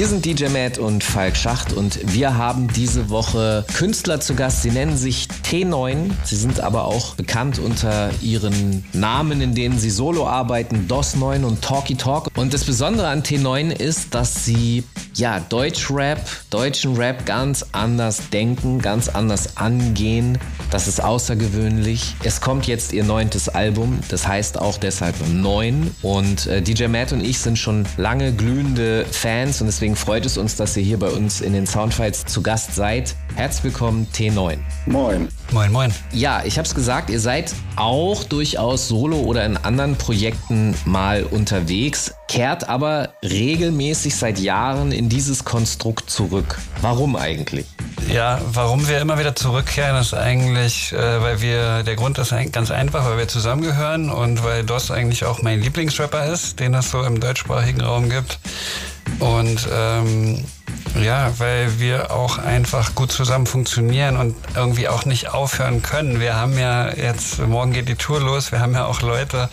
Hier sind DJ Matt und Falk Schacht und wir haben diese Woche Künstler zu Gast. Sie nennen sich T9. Sie sind aber auch bekannt unter ihren Namen, in denen sie solo arbeiten, DOS9 und Talky Talk. Und das Besondere an T9 ist, dass sie ja Deutschrap, deutschen Rap ganz anders denken, ganz anders angehen. Das ist außergewöhnlich. Es kommt jetzt ihr neuntes Album, das heißt auch deshalb 9. Und äh, DJ Matt und ich sind schon lange glühende Fans und deswegen freut es uns, dass ihr hier bei uns in den Soundfiles zu Gast seid. Herzlich willkommen, T9. Moin. Moin, moin. Ja, ich habe es gesagt, ihr seid auch durchaus solo oder in anderen Projekten mal unterwegs, kehrt aber regelmäßig seit Jahren in dieses Konstrukt zurück. Warum eigentlich? Ja, warum wir immer wieder zurückkehren, ist eigentlich, äh, weil wir, der Grund ist ein- ganz einfach, weil wir zusammengehören und weil DOS eigentlich auch mein Lieblingsrapper ist, den es so im deutschsprachigen Raum gibt. Und ähm, ja, weil wir auch einfach gut zusammen funktionieren und irgendwie auch nicht aufhören können. Wir haben ja jetzt, morgen geht die Tour los, wir haben ja auch Leute,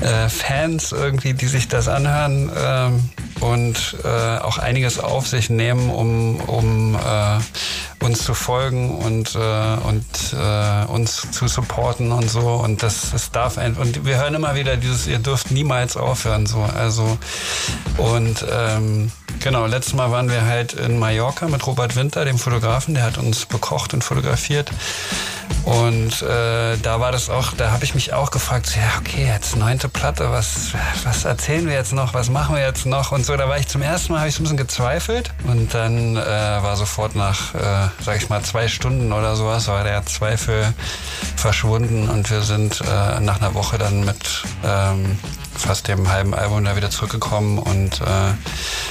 äh, Fans irgendwie, die sich das anhören ähm, und äh, auch einiges auf sich nehmen, um, um äh, uns zu folgen und, äh, und äh, uns zu supporten und so. Und das, das darf ein, und wir hören immer wieder dieses, ihr dürft niemals aufhören, so. Also und ähm, genau, letztes Mal waren wir halt in Mallorca mit Robert Winter, dem Fotografen, der hat uns bekocht und fotografiert. Und äh, da war das auch, da habe ich mich auch gefragt, so, ja, okay, jetzt neunte Platte, was, was erzählen wir jetzt noch, was machen wir jetzt noch und so. Da war ich zum ersten Mal, habe ich so ein bisschen gezweifelt und dann äh, war sofort nach, äh, sag ich mal, zwei Stunden oder sowas, war der Zweifel verschwunden und wir sind äh, nach einer Woche dann mit ähm, fast dem halben Album da wieder zurückgekommen und äh,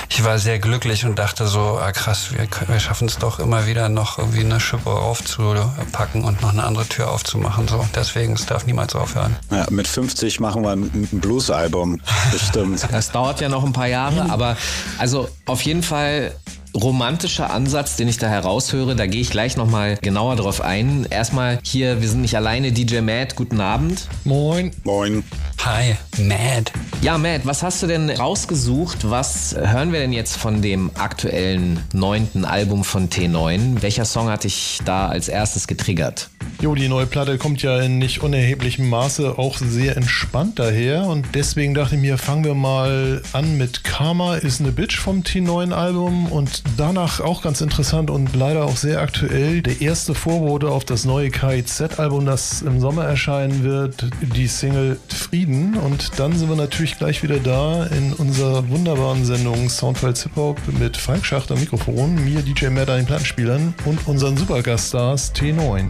ich war sehr glücklich und dachte so, ah krass, wir, wir schaffen es doch immer wieder noch irgendwie eine Schippe aufzupacken und noch eine andere Tür aufzumachen. So, deswegen, es darf niemals aufhören. Ja, mit 50 machen wir ein ein Blues-Album. Bestimmt. Das dauert ja noch ein paar Jahre, aber also auf jeden Fall romantischer Ansatz, den ich da heraushöre. Da gehe ich gleich nochmal genauer drauf ein. Erstmal hier, wir sind nicht alleine, DJ Matt, guten Abend. Moin. Moin. Hi, Mad. Ja, Matt, was hast du denn rausgesucht? Was hören wir denn jetzt von dem aktuellen neunten Album von T9? Welcher Song hat dich da als erstes getriggert? Jo, die neue Platte kommt ja in nicht unerheblichem Maße auch sehr entspannt daher und deswegen dachte ich mir, fangen wir mal an mit Karma is ne Bitch vom T9-Album und danach auch ganz interessant und leider auch sehr aktuell, der erste Vorbote auf das neue KIZ-Album, das im Sommer erscheinen wird, die Single Frieden und dann sind wir natürlich gleich wieder da in unserer wunderbaren Sendung Soundfiles Hip Hop mit Falk Schacht am Mikrofon, mir DJ Matt an den Plattenspielern und unseren Supergaststars T9.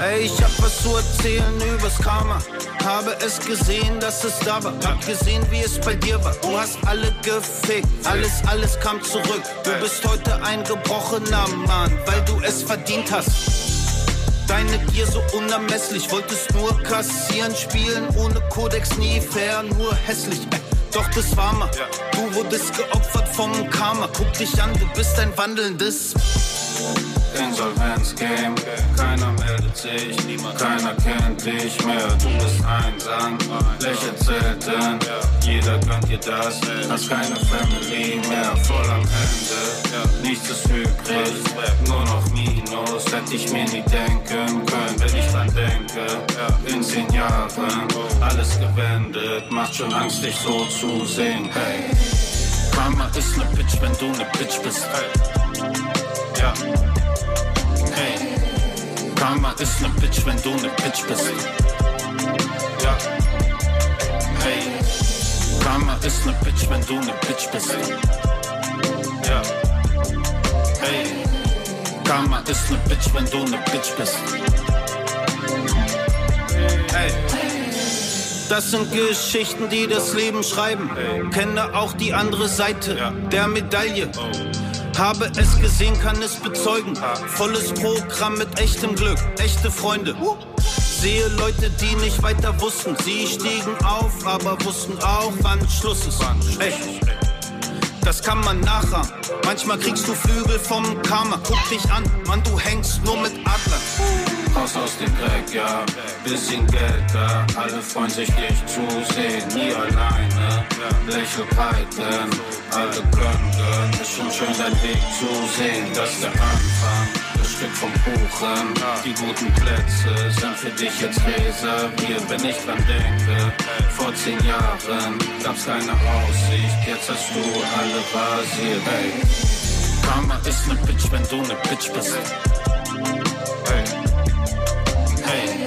Ey, ich hab was zu erzählen übers Karma. Habe es gesehen, dass es da war. Hab gesehen, wie es bei dir war. Du hast alle gefickt. Alles, alles kam zurück. Du bist heute ein gebrochener Mann, weil du es verdient hast. Deine Gier so unermesslich. Wolltest nur kassieren, spielen ohne Kodex, nie fair, nur hässlich. Ey, Doch das war mal. Du wurdest geopfert vom Karma. Guck dich an, du bist ein wandelndes Insolvenz-Game, keiner meldet sich, keiner kennt dich mehr. Du bist einsam, lächelt selten, jeder gönnt dir das, hast keine Family mehr, voll am Ende, nichts ist übrig, nur noch Minus, hätte ich mir nie denken können, wenn ich dran denke, in zehn Jahren, alles gewendet, macht schon Angst, dich so zu sehen, hey. Karma ist ne Bitch, wenn du ne Bitch bist, hey. Ja. Hey, Karma ist ne Bitch, wenn du ne Bitch bist. Ja. Hey, Karma ist ne Bitch, wenn du ne Bitch bist. Ja. Hey, Karma ist ne Bitch, wenn du ne Bitch bist. Hey. Das sind Geschichten, die das Leben schreiben. Kenne auch die andere Seite der Medaille. Habe es gesehen, kann es bezeugen. Volles Programm mit echtem Glück, echte Freunde. Sehe Leute, die nicht weiter wussten. Sie stiegen auf, aber wussten auch, wann Schluss ist. Echt. Das kann man nachahmen. Manchmal kriegst du Flügel vom Karma. Guck dich an, Mann, du hängst nur mit Adlern. Raus aus dem Dreck, ja, bisschen Geld da. Alle freuen sich, dich zu sehen, nie alleine. Lächel breiten, alle gönnen, gönnen. Ist schon schön, dein Weg zu sehen, das ist der Anfang. Stück vom Kuchen, die guten Plätze sind für dich jetzt reserviert, wenn ich dran denke. Vor zehn Jahren gab's keine Aussicht, jetzt hast du alle rasiert, hey. Karma ist ne Bitch, wenn du ne Bitch bist. Hey. Hey.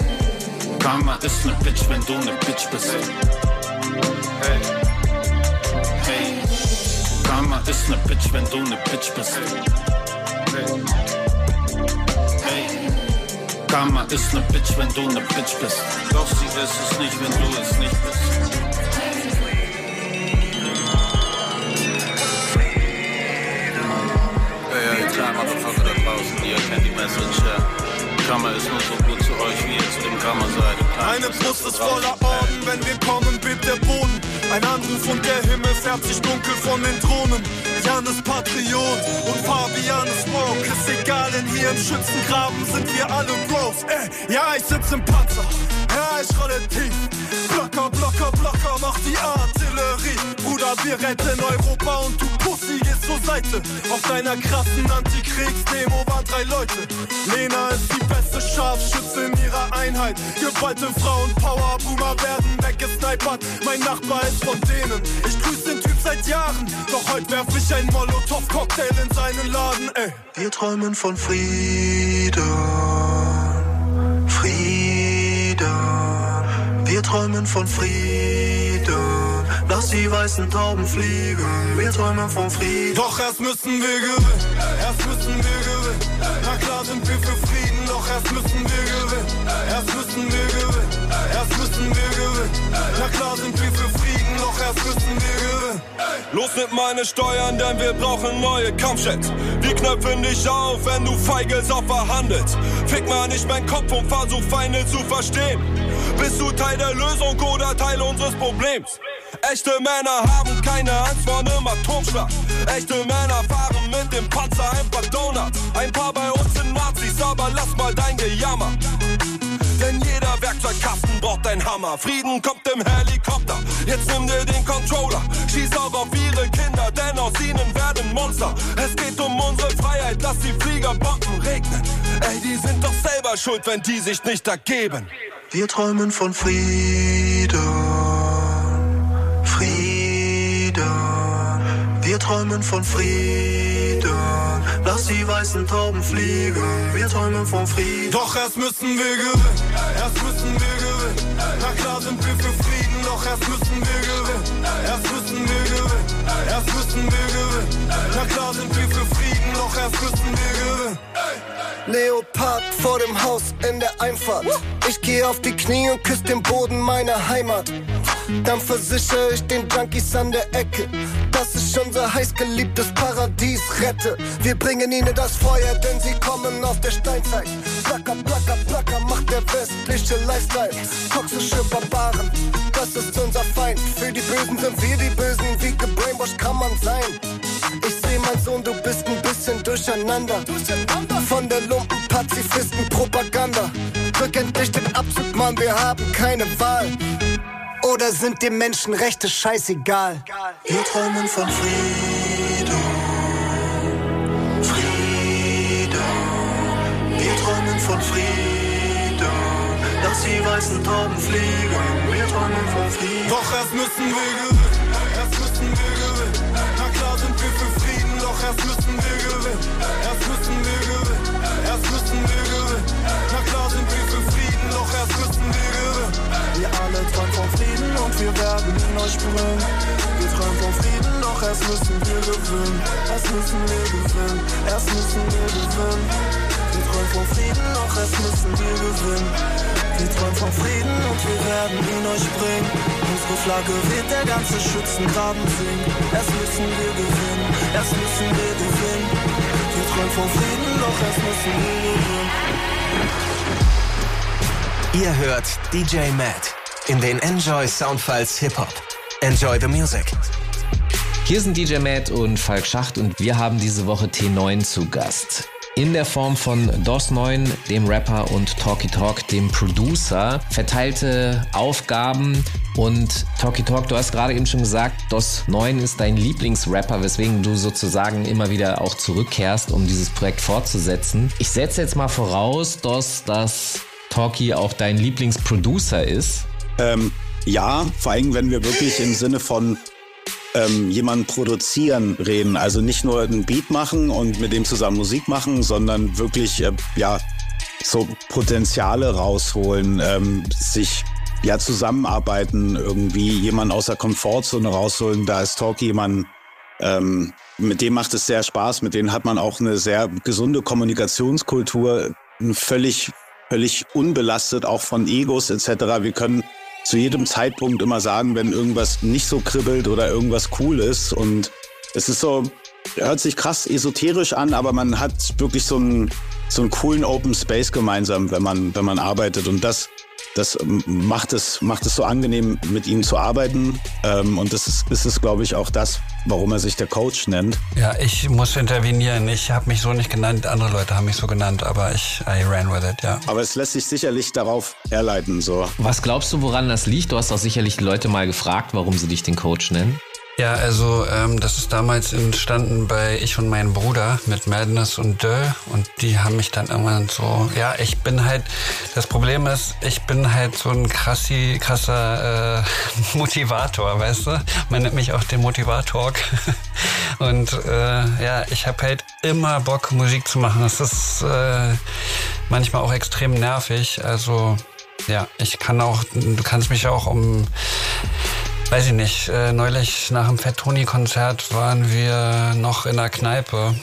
Karma ist ne Bitch, wenn du ne Bitch bist. Hey. Hey. Karma ist ne Bitch, wenn du ne Bitch bist. Hey. Karma ist ne Bitch, wenn du ne Bitch bist. Doch sie ist es nicht, wenn du es nicht bist. Ja, ja, klar, Motherfucker da draußen, ihr kennt die Message, ja. Karma ist nur so gut zu euch, wie ihr zu dem Karma seid. Eine Brust ist voller Orden, wenn wir kommen, bebt der Boden. Ein Anruf und der Himmel färbt sich dunkel von den Drohnen. Jan ist Patriot und Fabian ist woke. Ist egal, denn hier im Schützengraben sind wir alle Bros. Ey, ja, ich sitz im Panzer, ja, ich rolle tief. Blocker, Blocker, Blocker, mach die Artillerie. Bruder, wir retten Europa und du Pussy gehst zur Seite. Auf deiner krassen Antikriegsdemo waren drei Leute. Lena ist die beste Scharfschütze in ihrer Einheit. Geballte Frauen, Power, Boomer werden weggesnipert. Mein Nachbar ist von denen. Ich grüß den Typ seit Jahren. Doch heute werf ich ein Molotow-Cocktail in seinen Laden, ey. Wir träumen von. Frieden. Wir träumen von Frieden. Lass die weißen Tauben fliegen. Wir träumen von Frieden. Doch erst müssen wir gewinnen. Erst müssen wir gewinnen. Na klar sind wir für Frieden. Doch erst müssen wir gewinnen. Erst müssen wir gewinnen. Erst müssen wir gewinnen. Na klar sind wir für Frieden. Doch erst müssen wir gewinnen. Los mit meine Steuern, denn wir brauchen neue Kampfjets. Wir knöpfen dich auf, wenn du Feigelsopfer verhandelst. Fick mal nicht meinen Kopf und versuch Feinde zu verstehen. Bist du Teil der Lösung oder Teil unseres Problems? Echte Männer haben keine Angst vor einem Atomschlag. Echte Männer fahren mit dem Panzer ein paar Donuts. Ein paar bei uns sind Nazis, aber lass mal dein Gejammer. Werkzeugkasten braucht ein Hammer. Frieden kommt im Helikopter. Jetzt nimm dir den Controller. Schieß auch auf ihre Kinder, denn aus ihnen werden Monster. Es geht um unsere Freiheit, dass die Flieger Bomben regnen. Ey, die sind doch selber schuld, wenn die sich nicht ergeben. Wir träumen von Frieden. Frieden. Wir träumen von Frieden. Lass die weißen Tauben fliegen. Wir träumen von Frieden. Doch erst müssen wir gewinnen. Erst müssen wir gewinnen. Na klar sind wir für Frieden. Doch erst müssen wir gewinnen. Erst müssen wir gewinnen. Erst müssen wir gewinnen. Na klar sind wir für Frieden. Doch erst müssen wir gewinnen. Leopard vor dem Haus in der Einfahrt. Ich geh auf die Knie und küss den Boden meiner Heimat. Dann versichere ich den Junkies an der Ecke, dass ich unser heißgeliebtes Paradies rette. Wir bringen ihnen das Feuer, denn sie kommen aus der Steinzeit. Placker, placker, placker macht der westliche Lifestyle. Toxische Barbaren, das ist unser Feind. Für die Bösen sind wir die Bösen, wie gebrainwashed kann man sein. Ich seh, mein Sohn, du bist ein bisschen durcheinander. Von der Lumpen-Pazifisten-Propaganda. Drück endlich den Abzug, Mann, wir haben keine Wahl. Oder sind dir Menschenrechte scheißegal? Wir träumen von Frieden. Frieden. Wir träumen von Frieden. Lass die weißen Tauben fliegen. Wir träumen von Frieden. Doch erst müssen wir gewinnen. Erst müssen wir gewinnen. Na klar sind wir für Frieden. Doch erst müssen wir gewinnen. Erst müssen wir gewinnen. Erst müssen wir gewinnen. Na klar sind wir für Frieden. Doch erst müssen wir gewinnen. Wir alle träumen von Frieden und wir werden ihn euch bringen. Wir träumen von Frieden, doch erst müssen wir gewinnen. Erst müssen wir gewinnen. Erst müssen wir gewinnen. Wir träumen von Frieden, doch erst müssen wir gewinnen. Wir träumen von Frieden und wir werden ihn euch bringen. Unsere Flagge weht, der ganze Schützengraben singt. Erst müssen wir gewinnen, erst müssen wir gewinnen. Wir träumen von Frieden, doch erst müssen wir gewinnen. Ihr hört DJ Matt in den Enjoy Soundfiles Hip Hop. Enjoy the music. Hier sind DJ Matt und Falk Schacht und wir haben diese Woche T9 zu Gast. In der Form von DOS9, dem Rapper, und Talky Talk, dem Producer. Verteilte Aufgaben und Talky Talk, du hast gerade eben schon gesagt, DOS9 ist dein Lieblingsrapper, weswegen du sozusagen immer wieder auch zurückkehrst, um dieses Projekt fortzusetzen. Ich setze jetzt mal voraus, DOS, dass Talky auch dein Lieblingsproducer ist. Ähm, ja, vor allem, wenn wir wirklich im Sinne von ähm, jemanden produzieren reden. Also nicht nur einen Beat machen und mit dem zusammen Musik machen, sondern wirklich, äh, ja, so Potenziale rausholen, ähm, sich ja zusammenarbeiten, irgendwie jemanden aus der Komfortzone rausholen. Da ist Talk jemand, ähm, mit dem macht es sehr Spaß, mit denen hat man auch eine sehr gesunde Kommunikationskultur, völlig, völlig unbelastet, auch von Egos etc. Wir können zu jedem Zeitpunkt immer sagen, wenn irgendwas nicht so kribbelt oder irgendwas cool ist. Und es ist so, hört sich krass esoterisch an, aber man hat wirklich so einen, so einen coolen Open Space gemeinsam, wenn man, wenn man arbeitet. Und das das macht es, macht es so angenehm, mit ihm zu arbeiten. Ähm, und das ist, ist es, glaube ich, auch das, warum er sich der Coach nennt. Ja, ich muss intervenieren. Ich habe mich so nicht genannt, andere Leute haben mich so genannt, aber ich I ran with it, ja. Aber es lässt sich sicherlich darauf herleiten. So. Was glaubst du, woran das liegt? Du hast auch sicherlich die Leute mal gefragt, warum sie dich den Coach nennen. Ja, also ähm, das ist damals entstanden bei ich und meinem Bruder mit Madness und Döll und die haben mich dann irgendwann so, ja, ich bin halt, das Problem ist, ich bin halt so ein krassi, krasser äh, Motivator, weißt du? Man nennt mich auch den Motivator und äh, ja, ich habe halt immer Bock, Musik zu machen. Das ist äh, manchmal auch extrem nervig, also ja, ich kann auch, du kannst mich auch um Weiß ich nicht. Äh, neulich nach dem Fett Toni Konzert waren wir noch in der Kneipe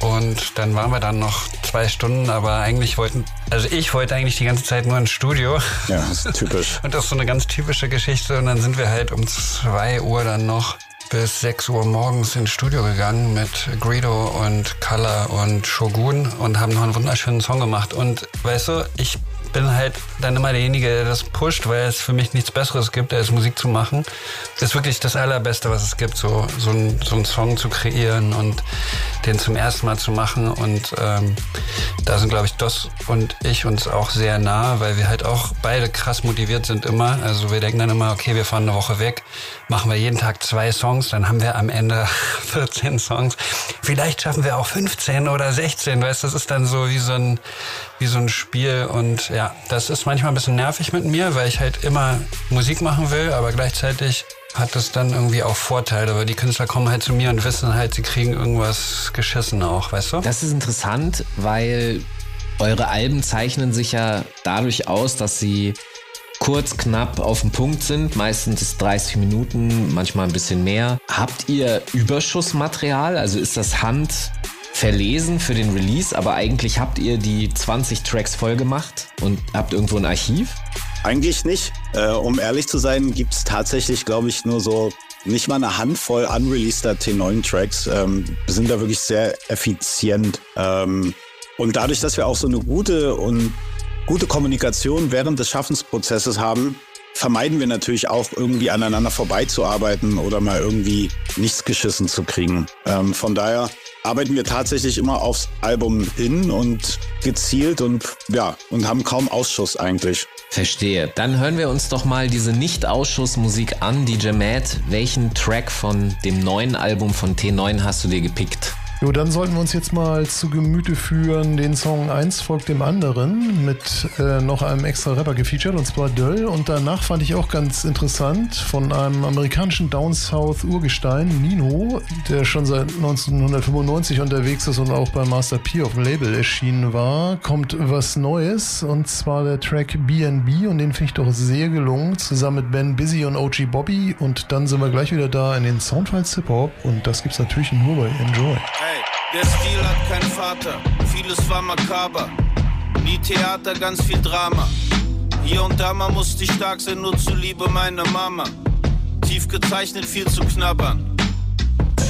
und dann waren wir dann noch zwei Stunden, aber eigentlich wollten, also ich wollte eigentlich die ganze Zeit nur ins Studio. Ja, das ist typisch. und das ist so eine ganz typische Geschichte und dann sind wir halt um zwei Uhr dann noch bis 6 Uhr morgens ins Studio gegangen mit Greedo und Color und Shogun und haben noch einen wunderschönen Song gemacht. Und weißt du, ich bin halt dann immer derjenige, der das pusht, weil es für mich nichts Besseres gibt, als Musik zu machen. Das ist wirklich das Allerbeste, was es gibt, so, so, ein, so einen Song zu kreieren und den zum ersten Mal zu machen. Und ähm, da sind, glaube ich, Dos und ich uns auch sehr nah, weil wir halt auch beide krass motiviert sind immer. Also wir denken dann immer, okay, wir fahren eine Woche weg, machen wir jeden Tag zwei Songs, dann haben wir am Ende 14 Songs. Vielleicht schaffen wir auch 15 oder 16, weißt du, das ist dann so wie so ein, wie so ein Spiel und ja, das ist manchmal ein bisschen nervig mit mir, weil ich halt immer Musik machen will, aber gleichzeitig hat das dann irgendwie auch Vorteile, weil die Künstler kommen halt zu mir und wissen halt, sie kriegen irgendwas geschissen auch, weißt du? Das ist interessant, weil eure Alben zeichnen sich ja dadurch aus, dass sie kurz, knapp auf den Punkt sind. Meistens ist 30 Minuten, manchmal ein bisschen mehr. Habt ihr Überschussmaterial? Also ist das Hand verlesen für den Release, aber eigentlich habt ihr die 20 Tracks voll gemacht und habt irgendwo ein Archiv? Eigentlich nicht. Äh, um ehrlich zu sein, gibt es tatsächlich, glaube ich, nur so nicht mal eine Handvoll unreleaseder T9-Tracks. Ähm, sind da wirklich sehr effizient. Ähm, und dadurch, dass wir auch so eine gute und gute Kommunikation während des Schaffensprozesses haben, vermeiden wir natürlich auch irgendwie aneinander vorbeizuarbeiten oder mal irgendwie nichts geschissen zu kriegen. Ähm, von daher arbeiten wir tatsächlich immer aufs Album hin und gezielt und ja, und haben kaum Ausschuss eigentlich. Verstehe. Dann hören wir uns doch mal diese Nicht-Ausschussmusik an, DJ Matt. Welchen Track von dem neuen Album von T9 hast du dir gepickt? Jo, dann sollten wir uns jetzt mal zu Gemüte führen. Den Song 1 folgt dem anderen mit äh, noch einem extra Rapper gefeatured und zwar Döll. Und danach fand ich auch ganz interessant von einem amerikanischen Down South Urgestein, Nino, der schon seit 1995 unterwegs ist und auch bei Master P auf dem Label erschienen war, kommt was Neues und zwar der Track BNB und den finde ich doch sehr gelungen, zusammen mit Ben Busy und OG Bobby. Und dann sind wir gleich wieder da in den Soundfiles Hip Hop und das gibt's natürlich nur bei Enjoy. Ey, der Stil hat keinen Vater, vieles war makaber. Nie Theater, ganz viel Drama. Hier und da mal musste ich stark sein, nur zuliebe meiner Mama. Tief gezeichnet, viel zu knabbern.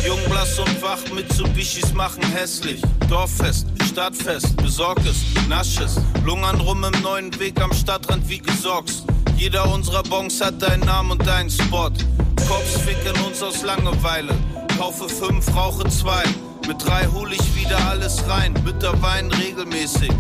Jung, blass und wach, Mitsubishis machen hässlich. Dorffest, Stadtfest, besorg es, nasch es. Lungern rum im neuen Weg am Stadtrand wie gesorgt. Jeder unserer Bongs hat deinen Namen und deinen Spot. Cops ficken uns aus Langeweile. Kaufe fünf, rauche zwei. Mit drei hol ich wieder alles rein. Bitter Wein regelmäßig.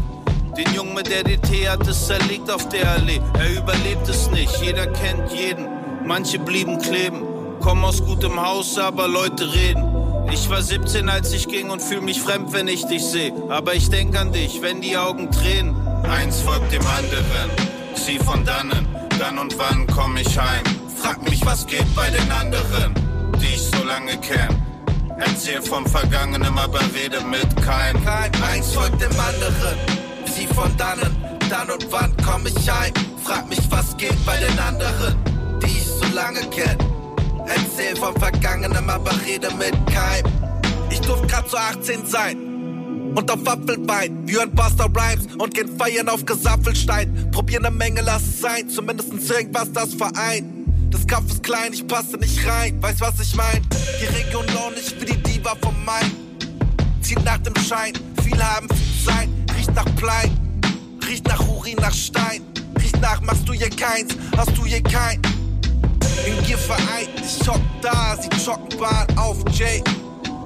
Den Jungen mit der DT hat es zerlegt auf der Allee. Er überlebt es nicht, jeder kennt jeden. Manche blieben kleben. Komm aus gutem Haus, aber Leute reden. Ich war 17, als ich ging und fühl mich fremd, wenn ich dich seh. Aber ich denk an dich, wenn die Augen tränen. Eins folgt dem anderen, sie von dannen. Dann und wann komm ich heim? Frag mich, was geht bei den anderen, die ich so lange kenn. Erzähl vom Vergangenen, aber rede mit keinem. Kein eins folgt dem anderen, sie von dannen. Dann und wann komm ich heim? Frag mich, was geht bei den anderen, die ich so lange kenn. Erzähl vom Vergangenen, aber rede mit keinem. Ich durfte grad zu 18 sein und auf Waffelbein. Wir hören Buster Rhymes und gehen feiern auf Gesaffelstein. Probieren eine Menge, lass es sein, zumindest irgendwas das vereint. Das Kampf ist klein, ich passe nicht rein, weißt was ich mein? Die Region launig wie die Diva vom Main. Zieht nach dem Schein, viele haben viel Zeit, riecht nach Plein, riecht nach Urin, nach Stein. Riecht nach, machst du hier keins, hast du hier kein. In Gier vereint, ich hock da, sie Joggenbahn auf Jay.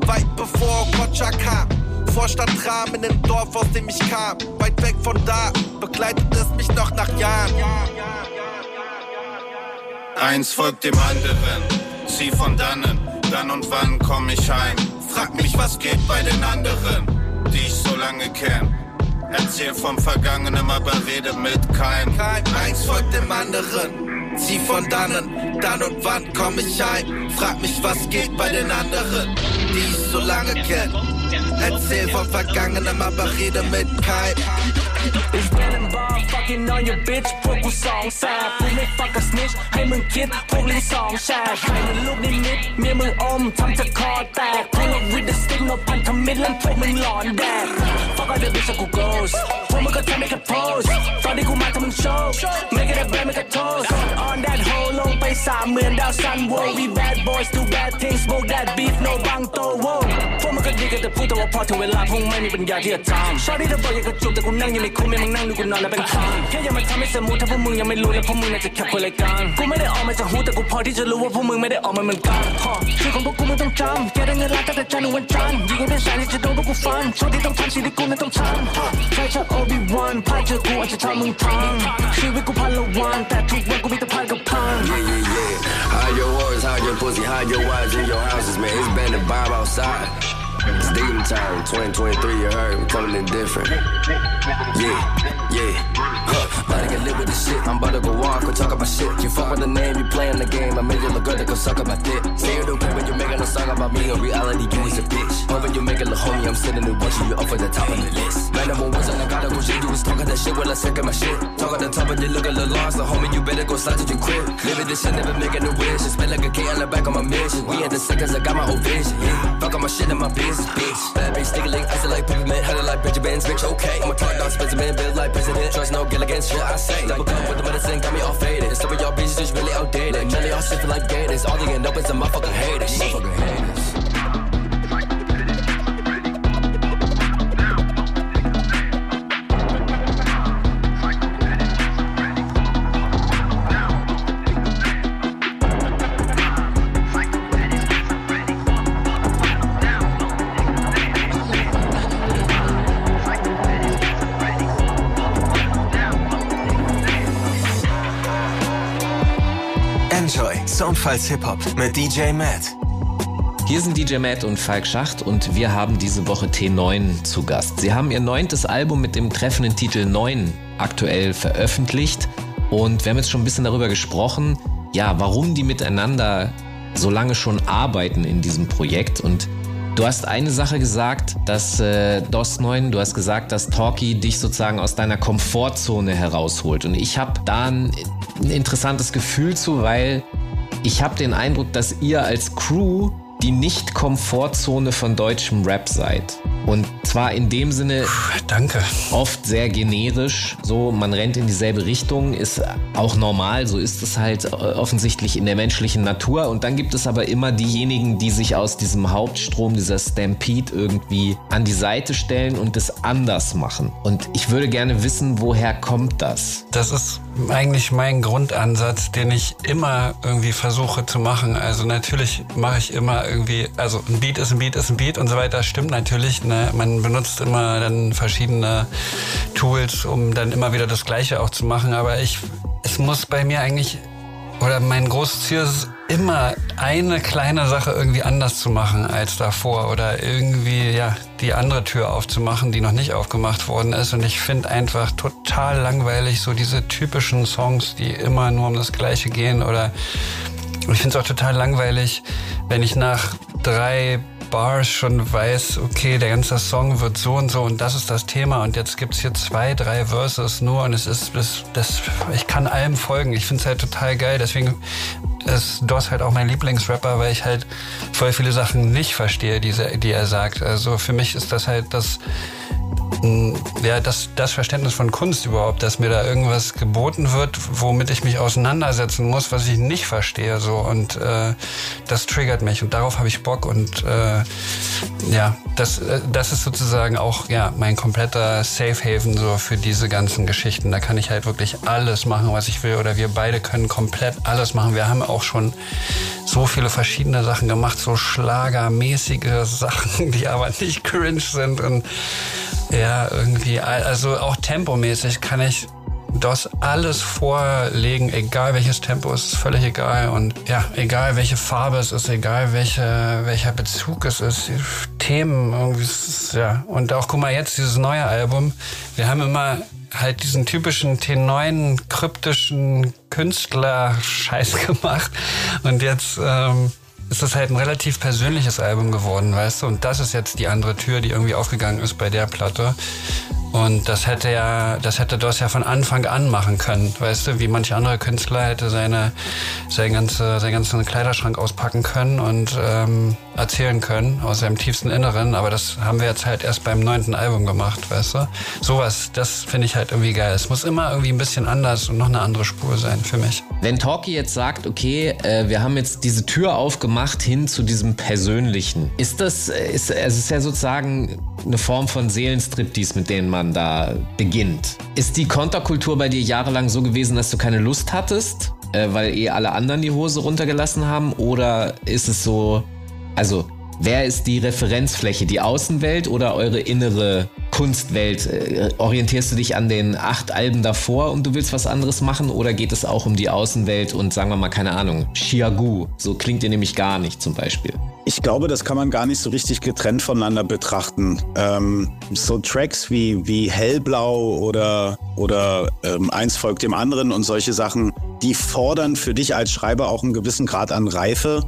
Weit bevor Gotcha kam. Vorstadtrahmen im Dorf, aus dem ich kam. Weit weg von da, begleitet es mich noch nach Jahren. Eins folgt dem anderen, sie von dannen. Dann und wann komm ich heim? Frag mich, was geht bei den anderen, die ich so lange kenn. Erzähl vom Vergangenen, aber rede mit keinem. Kein eins folgt dem anderen, sie von dannen. Dann und wann komm ich heim? Frag mich, was geht bei den anderen, die ich so lange kenn. Erzähl vom Vergangenen, aber rede mit keinem. Ich bin im Bar, fucking on your bitch พวกกูสองแสบกูไม่ฟักกับ snitch ให้มึงคิดพวกลิ้นสองแฉกใครมันลูกนิมิตเมียมึงอมทำจะคอแตก Pull up with the stick no พันธมิตรแล้วพวกมึงหลอนแดก Fuck all the bitch กู ghost พวกมึงก็ทำ make a pose ตอนที่กูมาทำมึงโชว์ Make it a bad make a toast On that hole ลงไปสามเหมือนดาวซันโว We bad boys do bad things smoke that beef no บังโตโวพวกมึงก็ดีกันแต่ ูแต่ว่าพอถึงเวลาพวกไม่มีปัญญาที่จะจำชอบที่เธอบอกอยากกระจุกแต่กูนั่งอยู่ในคุกไม่มึงนั่งดูกูนอนแล้วเป็นคำแค่อย่ามาทำให้สมมุติถ้าพวกมึงยังไม่รู้แล้วพวกมึงน่าจะแคปคนรายการกูไม่ได้ออกมาจากหูแต่กูพอที่จะรู้ว่าพวกมึงไม่ได้ออกมาเหมือนกันชื่อของพวกกูมึงต้องจำแค่ได้เงินล้านตั้งแต่จันทร์ถึงวันจันทร์ยิงกันเป็นแสนที่จะโดนพวกกูฟันโช่วงที่ต้องทำสิ่งที่กูนั้นต้องทำใช่ใช่โอบิวันพ่ายเจอกูอาจจะทำมึงพังชีวิตกูพันละวันแต่ทุกวันกูมีแต่พันกับพัน Yeah, yeah, yeah. Hide your horse, hide your pussy, hide your wives in your houses, man. It's been a bomb outside. It's demon time, 2023, you heard, we coming in different. Yeah, yeah. Huh. About to get lit with this shit. I'm about to go walk or talk about shit. You fuck with the name, you playing the game. I made you look good, they go suck about dick. Say you you're making a song about me. In reality, you is a bitch. Hoping you make it look homie, I'm sitting and watching you up at the top of the list. Man, I'm always on the gotta go shit. You was talking that shit while I second my shit. Talk at the top, but you look a little lost. So, homie, you better go slide to your crib. Living this shit, never making a wish. It's been like a K on the back of my mission. We in the seconds, I got my own vision. Yeah. Fuck on my shit and my business, bitch. Bad bitch, sticky link, it like peppermint. Had it like Benjamin's, bitch, okay. I'm a talk down, specimen, build like president. Trust no Gilligan's shit, I say. Double cup with the medicine, got me all faded. Some of y'all bitches just really outdated. None of y'all shit feel like gators. All they end up is some motherfucking haters. Motherfucking haters. Enjoy Soundfiles Hip-Hop mit DJ Matt. Hier sind DJ Matt und Falk Schacht und wir haben diese Woche T9 zu Gast. Sie haben ihr neuntes Album mit dem treffenden Titel 9 aktuell veröffentlicht und wir haben jetzt schon ein bisschen darüber gesprochen, ja, warum die miteinander so lange schon arbeiten in diesem Projekt und Du hast eine Sache gesagt, dass äh, DOS 9, du hast gesagt, dass Talkie dich sozusagen aus deiner Komfortzone herausholt. Und ich habe da ein, ein interessantes Gefühl zu, weil ich habe den Eindruck, dass ihr als Crew die Nicht-Komfortzone von deutschem Rap seid. Und zwar in dem Sinne Danke. oft sehr generisch, so man rennt in dieselbe Richtung, ist auch normal, so ist es halt äh, offensichtlich in der menschlichen Natur. Und dann gibt es aber immer diejenigen, die sich aus diesem Hauptstrom, dieser Stampede irgendwie an die Seite stellen und es anders machen. Und ich würde gerne wissen, woher kommt das? Das ist eigentlich mein Grundansatz, den ich immer irgendwie versuche zu machen. Also natürlich mache ich immer irgendwie, also ein Beat ist ein Beat ist ein Beat und so weiter, stimmt natürlich. Ne? Man benutzt immer dann verschiedene Tools, um dann immer wieder das Gleiche auch zu machen. Aber ich, es muss bei mir eigentlich, oder mein großes Ziel ist immer eine kleine Sache irgendwie anders zu machen als davor oder irgendwie ja die andere Tür aufzumachen, die noch nicht aufgemacht worden ist. Und ich finde einfach total langweilig so diese typischen Songs, die immer nur um das Gleiche gehen oder und ich finde es auch total langweilig, wenn ich nach drei Bars schon weiß, okay, der ganze Song wird so und so und das ist das Thema und jetzt gibt's hier zwei, drei Verses nur und es ist, das, das ich kann allem folgen. Ich finde es halt total geil, deswegen ist Doss halt auch mein Lieblingsrapper, weil ich halt voll viele Sachen nicht verstehe, die, die er sagt. Also für mich ist das halt das ja, das, das Verständnis von Kunst überhaupt, dass mir da irgendwas geboten wird, womit ich mich auseinandersetzen muss, was ich nicht verstehe. So. Und äh, das triggert mich und darauf habe ich Bock. Und äh, ja, das, äh, das ist sozusagen auch ja, mein kompletter Safe Haven so für diese ganzen Geschichten. Da kann ich halt wirklich alles machen, was ich will. Oder wir beide können komplett alles machen. Wir haben auch schon so viele verschiedene Sachen gemacht, so schlagermäßige Sachen, die aber nicht cringe sind. Und ja, irgendwie, also auch tempomäßig kann ich das alles vorlegen, egal welches Tempo, ist völlig egal. Und ja, egal welche Farbe es ist, egal welche, welcher Bezug es ist, Themen irgendwie, ist, ja. Und auch, guck mal, jetzt dieses neue Album, wir haben immer halt diesen typischen T9 kryptischen Künstler-Scheiß gemacht. Und jetzt, ähm, ist das halt ein relativ persönliches Album geworden, weißt du? Und das ist jetzt die andere Tür, die irgendwie aufgegangen ist bei der Platte. Und das hätte ja, das hätte Doss ja von Anfang an machen können, weißt du, wie manche andere Künstler hätte seine, sein ganze, seinen ganzen Kleiderschrank auspacken können und ähm, erzählen können aus seinem tiefsten Inneren. Aber das haben wir jetzt halt erst beim neunten Album gemacht, weißt du. Sowas, das finde ich halt irgendwie geil. Es muss immer irgendwie ein bisschen anders und noch eine andere Spur sein für mich. Wenn Talkie jetzt sagt, okay, äh, wir haben jetzt diese Tür aufgemacht hin zu diesem Persönlichen, ist das, äh, ist, es ist ja sozusagen eine Form von Seelenstriptease, mit denen man da beginnt. Ist die Konterkultur bei dir jahrelang so gewesen, dass du keine Lust hattest, äh, weil eh alle anderen die Hose runtergelassen haben? Oder ist es so, also wer ist die Referenzfläche, die Außenwelt oder eure innere Kunstwelt? Äh, orientierst du dich an den acht Alben davor und du willst was anderes machen oder geht es auch um die Außenwelt und sagen wir mal, keine Ahnung, Chiagu? So klingt ihr nämlich gar nicht zum Beispiel. Ich glaube, das kann man gar nicht so richtig getrennt voneinander betrachten. Ähm, so Tracks wie, wie Hellblau oder, oder ähm, Eins folgt dem anderen und solche Sachen, die fordern für dich als Schreiber auch einen gewissen Grad an Reife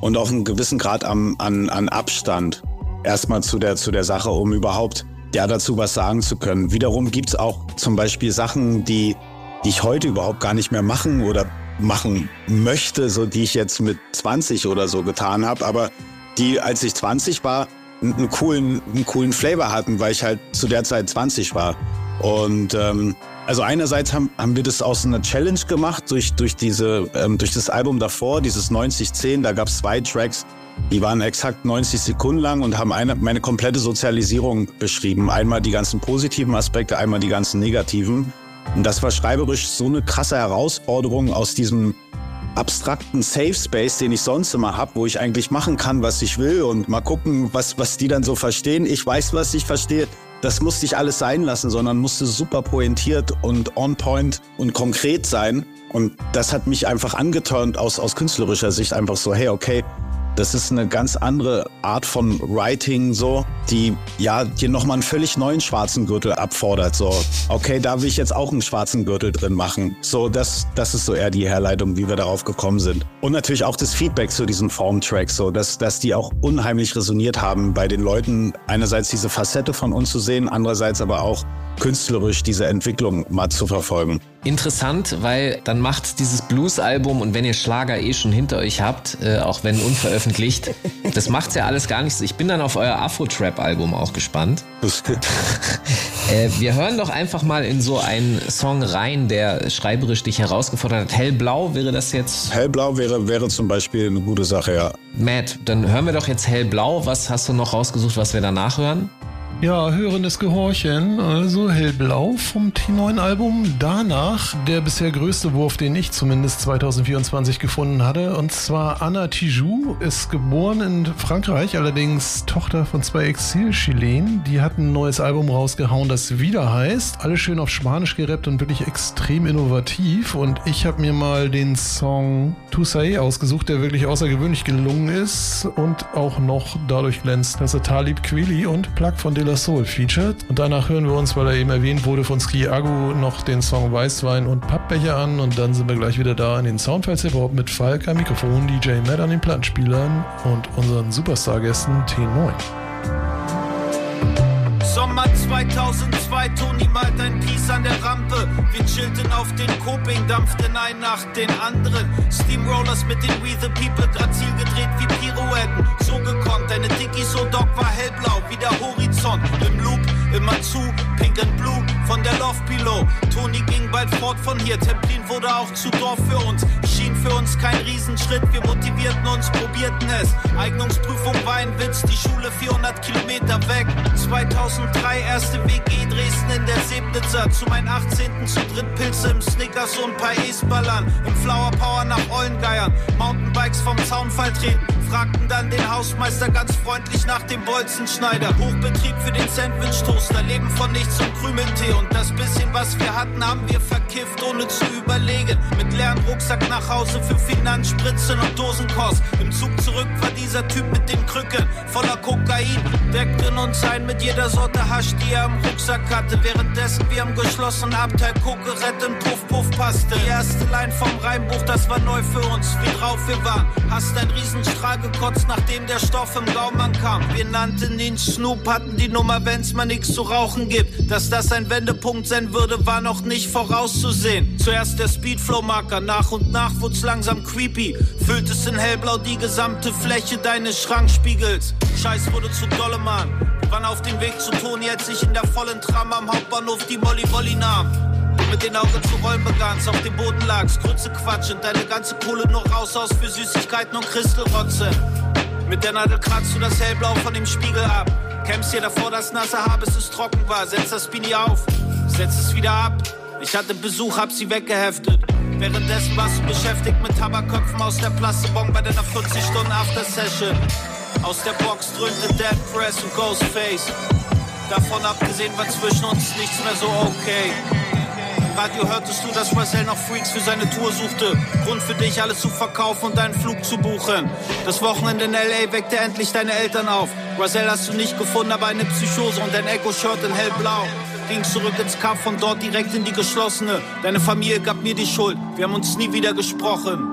und auch einen gewissen Grad an, an, an Abstand erstmal zu der, zu der Sache, um überhaupt ja, dazu was sagen zu können. Wiederum gibt's auch zum Beispiel Sachen, die, die ich heute überhaupt gar nicht mehr machen oder machen möchte, so die ich jetzt mit 20 oder so getan habe, aber die, als ich 20 war, einen coolen, einen coolen Flavor hatten, weil ich halt zu der Zeit 20 war. Und ähm, also einerseits haben, haben wir das aus einer Challenge gemacht durch, durch, diese, ähm, durch das Album davor, dieses 9010, da gab es zwei Tracks, die waren exakt 90 Sekunden lang und haben eine, meine komplette Sozialisierung beschrieben. Einmal die ganzen positiven Aspekte, einmal die ganzen negativen. Und das war schreiberisch so eine krasse Herausforderung aus diesem abstrakten Safe Space, den ich sonst immer habe, wo ich eigentlich machen kann, was ich will und mal gucken, was, was die dann so verstehen. Ich weiß, was ich verstehe. Das musste ich alles sein lassen, sondern musste super pointiert und on point und konkret sein. Und das hat mich einfach angeturnt aus, aus künstlerischer Sicht einfach so, hey, okay, das ist eine ganz andere Art von Writing, so, die ja dir nochmal einen völlig neuen schwarzen Gürtel abfordert. So, okay, da will ich jetzt auch einen schwarzen Gürtel drin machen. So, das, das ist so eher die Herleitung, wie wir darauf gekommen sind. Und natürlich auch das Feedback zu diesen Formtracks, so, dass, dass die auch unheimlich resoniert haben bei den Leuten, einerseits diese Facette von uns zu sehen, andererseits aber auch künstlerisch diese Entwicklung mal zu verfolgen. Interessant, weil dann macht dieses Blues-Album und wenn ihr Schlager eh schon hinter euch habt, äh, auch wenn unveröffentlicht, das macht's ja alles gar nichts. Ich bin dann auf euer Afro-Trap-Album auch gespannt. äh, wir hören doch einfach mal in so einen Song rein, der schreiberisch dich herausgefordert hat. Hellblau wäre das jetzt? Hellblau wäre, wäre zum Beispiel eine gute Sache, ja. Matt, dann hören wir doch jetzt Hellblau. Was hast du noch rausgesucht, was wir danach hören? Ja, hörendes Gehorchen, also hellblau vom T9-Album. Danach der bisher größte Wurf, den ich zumindest 2024 gefunden hatte. Und zwar Anna Tijoux ist geboren in Frankreich, allerdings Tochter von zwei Exil-Chilenen. Die hat ein neues Album rausgehauen, das wieder heißt. Alles schön auf Spanisch gerappt und wirklich extrem innovativ. Und ich habe mir mal den Song Toussaint ausgesucht, der wirklich außergewöhnlich gelungen ist und auch noch dadurch glänzt, dass er Talib Kweli und Plug von De La Soul featured. Und danach hören wir uns, weil er eben erwähnt wurde, von Ski Agu noch den Song Weißwein und Pappbecher an. Und dann sind wir gleich wieder da in den Soundfiles Hip Hop mit Falk am Mikrofon, DJ Matt an den Plattenspielern und unseren Superstar-Gästen T9. Sommer 2002, Toni malt ein Piece an der Rampe. Wir chillten auf den Coping, dampften ein nach den anderen. Steamrollers mit den We the People, grazil gedreht wie Pirouetten. So gekonnt, deine Dicky so Dog war hellblau, wie der Horizont. Im Loop, immer zu, pink and blue, von der Love Pillow. Toni ging bald fort von hier, Templin wurde auch zu Dorf für uns. Schien für uns kein Riesenschritt, wir motivierten uns, probierten es. Eignungsprüfung war ein Witz, die Schule 400 Kilometer weg. 2000 2003 erste WG Dresden in der Sebnitzer. Zu meinen 18. zu dritt Pilze im Snickers und ein paar E-Ballern. Im Flower Power nach Ollengeiern. Mountainbikes vom Zaunfall treten. Fragten dann den Hausmeister ganz freundlich nach dem Bolzenschneider. Hochbetrieb für den Sandwich-Toaster. Leben von nichts und Krümeltee. Und das bisschen, was wir hatten, haben wir verkifft, ohne zu überlegen. Mit leeren Rucksack nach Hause für Finanzspritzen und Dosenkost. Im Zug zurück war dieser Typ mit den Krücken voller Kokain. Deckten uns ein mit jeder Sorte Hasch, die er im Rucksack hatte. Währenddessen wir im geschlossenen Abteil Kokeretten Puff Puff passte. Die erste Line vom Reimbuch, das war neu für uns, wie drauf wir waren. Hast ein Riesenstrahl gekotzt, nachdem der Stoff im Gaumen kam. Wir nannten ihn Snoop, hatten die Nummer, wenn's mal nichts zu rauchen gibt. Dass das ein Wendepunkt sein würde, war noch nicht vorauszusehen. Zuerst der Speedflow-Marker, nach und nach wurd's langsam creepy. Füllt es in hellblau die gesamte Fläche deines Schrankspiegels. Scheiß wurde zu dolle, Mann. Waren auf dem Weg zu Toni, als ich in der vollen Tram am Hauptbahnhof die Molly Wolly nahm. Mit den Augen zu rollen begannst, auf dem Boden lagst, Grütze quatschend, deine ganze Kohle nur raus aus für Süßigkeiten und Christelrotze. Mit der Nadel kratzt du das Hellblau von dem Spiegel ab. Kämpfst dir davor, dass nasse Haar, bis es trocken war. Setz das Spini auf, setz es wieder ab. Ich hatte Besuch, hab sie weggeheftet. Währenddessen warst du beschäftigt mit Tabakköpfen aus der Plastikbon bei deiner 40 Stunden After Session. Aus der Box dröhnte Dead Press und Ghostface. Davon abgesehen war zwischen uns nichts mehr so okay. Im Radio hörtest du, dass Marcel noch Freaks für seine Tour suchte. Grund für dich, alles zu verkaufen und deinen Flug zu buchen. Das Wochenende in L.A. weckte endlich deine Eltern auf. Marcel hast du nicht gefunden, aber eine Psychose und ein Echo-Shirt in hellblau. Ging zurück ins Kampf, von dort direkt in die geschlossene. Deine Familie gab mir die Schuld. Wir haben uns nie wieder gesprochen.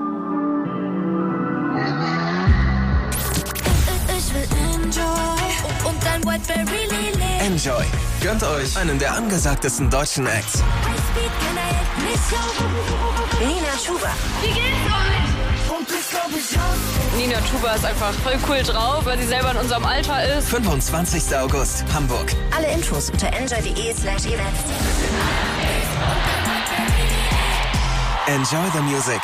Enjoy. Gönnt euch einen der angesagtesten deutschen Acts. Nina Chuba. Wie geht's euch? Nina Chuba ist einfach voll cool drauf, weil sie selber in unserem Alter ist. 25. August, Hamburg. Alle Infos unter enjoy.de slash events. Enjoy the music.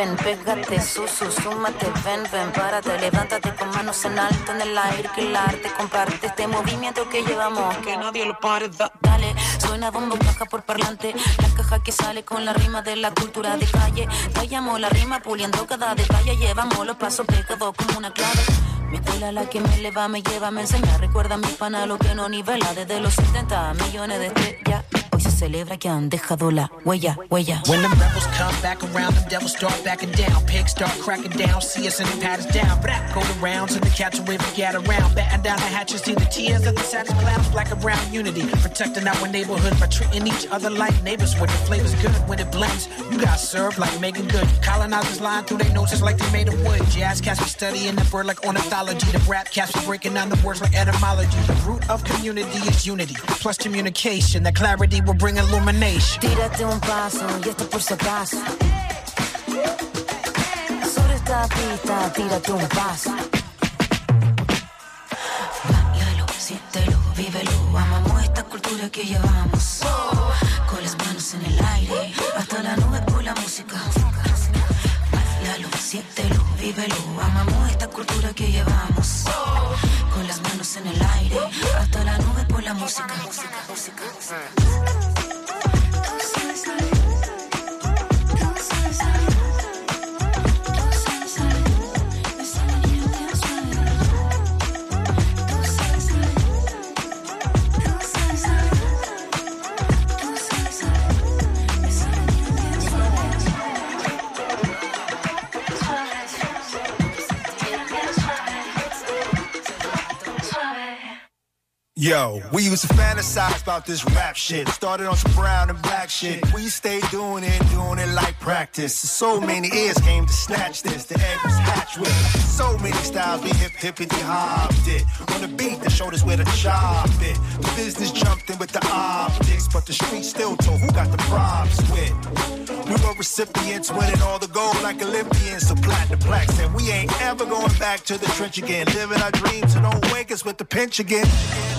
Ven, pégate, susu, súmate, ven, ven, párate, levántate con manos en alto en el aire, que el arte comparte este movimiento que llevamos, que nadie lo pare, dale, suena bombo, caja por parlante, la caja que sale con la rima de la cultura de calle, callamos la rima puliendo cada detalle, llevamos los pasos pegados como una clave. Mi escuela la que me eleva, me lleva, me enseña. Recuerda mi pana lo que no nivela. Desde los 70 millones de estrellas. Celebra que han dejado la huella, huella. When the rebels come back around, the devils start backing down. Pigs start cracking down, see us in the pat us down. Black go the rounds and the cats are waving get around. Batten down the hatches, see the tears of the saddest clowns. Black brown unity, protecting our neighborhood by treating each other like neighbors. When the flavor's good, when it blends, you got served like making good. Colonizers lying through their noses like they made of wood. Jazz cats be studying the word like ornithology. The rap cats be breaking down the words like etymology. The root of community is unity, plus communication. The clarity will bring illumination. Tírate un paso y esto por si acaso. Sobre esta pista, tírate un paso. Báilalo, siéntelo, vívelo. Amamos esta cultura que llevamos. Con las manos en el aire, hasta la nube por la música. Báilalo, siéntelo, vívelo. Amamos esta cultura que llevamos. Con las manos en el aire, hasta la nube por la música. last night. Yo, we used to fantasize about this rap shit. Started on some brown and black shit. We stayed doing it, doing it like practice. So many ears came to snatch this. The egg was hatched with so many styles. We hip hippity hopped it. On the beat, the shoulders where the chop it. The business jumped in with the optics, but the street still told who got the props with. We were recipients winning all the gold like Olympians. So platinum plaques, and we ain't ever going back to the trench again. Living our dreams, so don't wake us with the pinch again.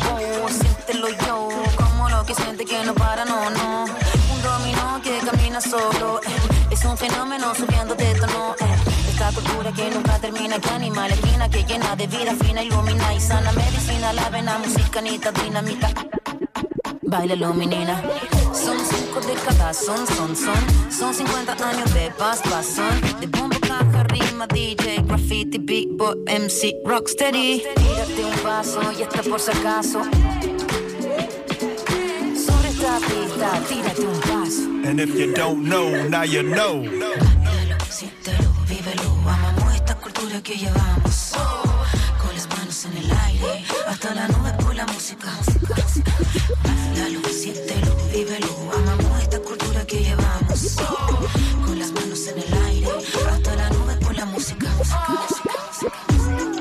Oh, siéntelo yo, como lo que siente que no para, no, no. Un dominó que camina solo, eh. es un fenómeno subiendo de tono. Eh. Esta cultura que nunca termina, que anima la esquina, que llena de vida fina, ilumina y sana medicina, la vena, música, nita, dinamita. Bailalo, menina. Son cinco décadas, son, son, son. Son 50 años de paz, son. De bombo, caja, rima, DJ, graffiti, beatboy, MC, rocksteady. Tírate un paso y está por si acaso. Sobre esta pista, tírate un paso. And if you don't know, now you know. Siéntelo, vívelo, amamos esta cultura que llevamos. Manos en el aire, hasta la nube por la música. Bailalo, siéntelo, vívelo, amamos esta cultura que llevamos. Con las manos en el aire, hasta la nube por la música. Tú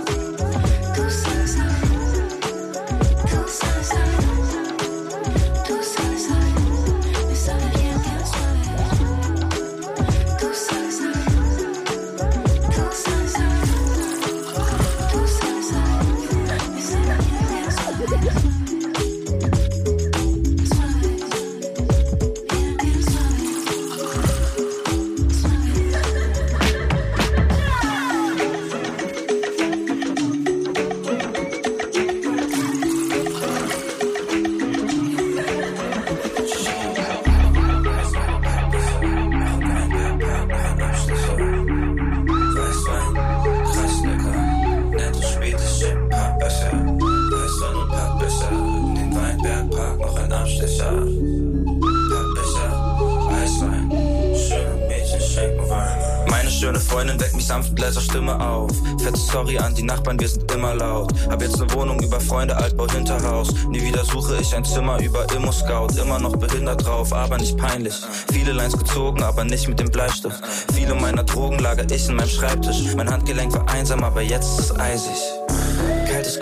Nachbarn, wir sind immer laut. Hab jetzt ne Wohnung über Freunde, Altbau, Hinterhaus. Nie wieder suche ich ein Zimmer über Immo-Scout. Immer noch behindert drauf, aber nicht peinlich. Viele Lines gezogen, aber nicht mit dem Bleistift. Viele meiner Drogen lager ich in meinem Schreibtisch. Mein Handgelenk war einsam, aber jetzt ist es eisig.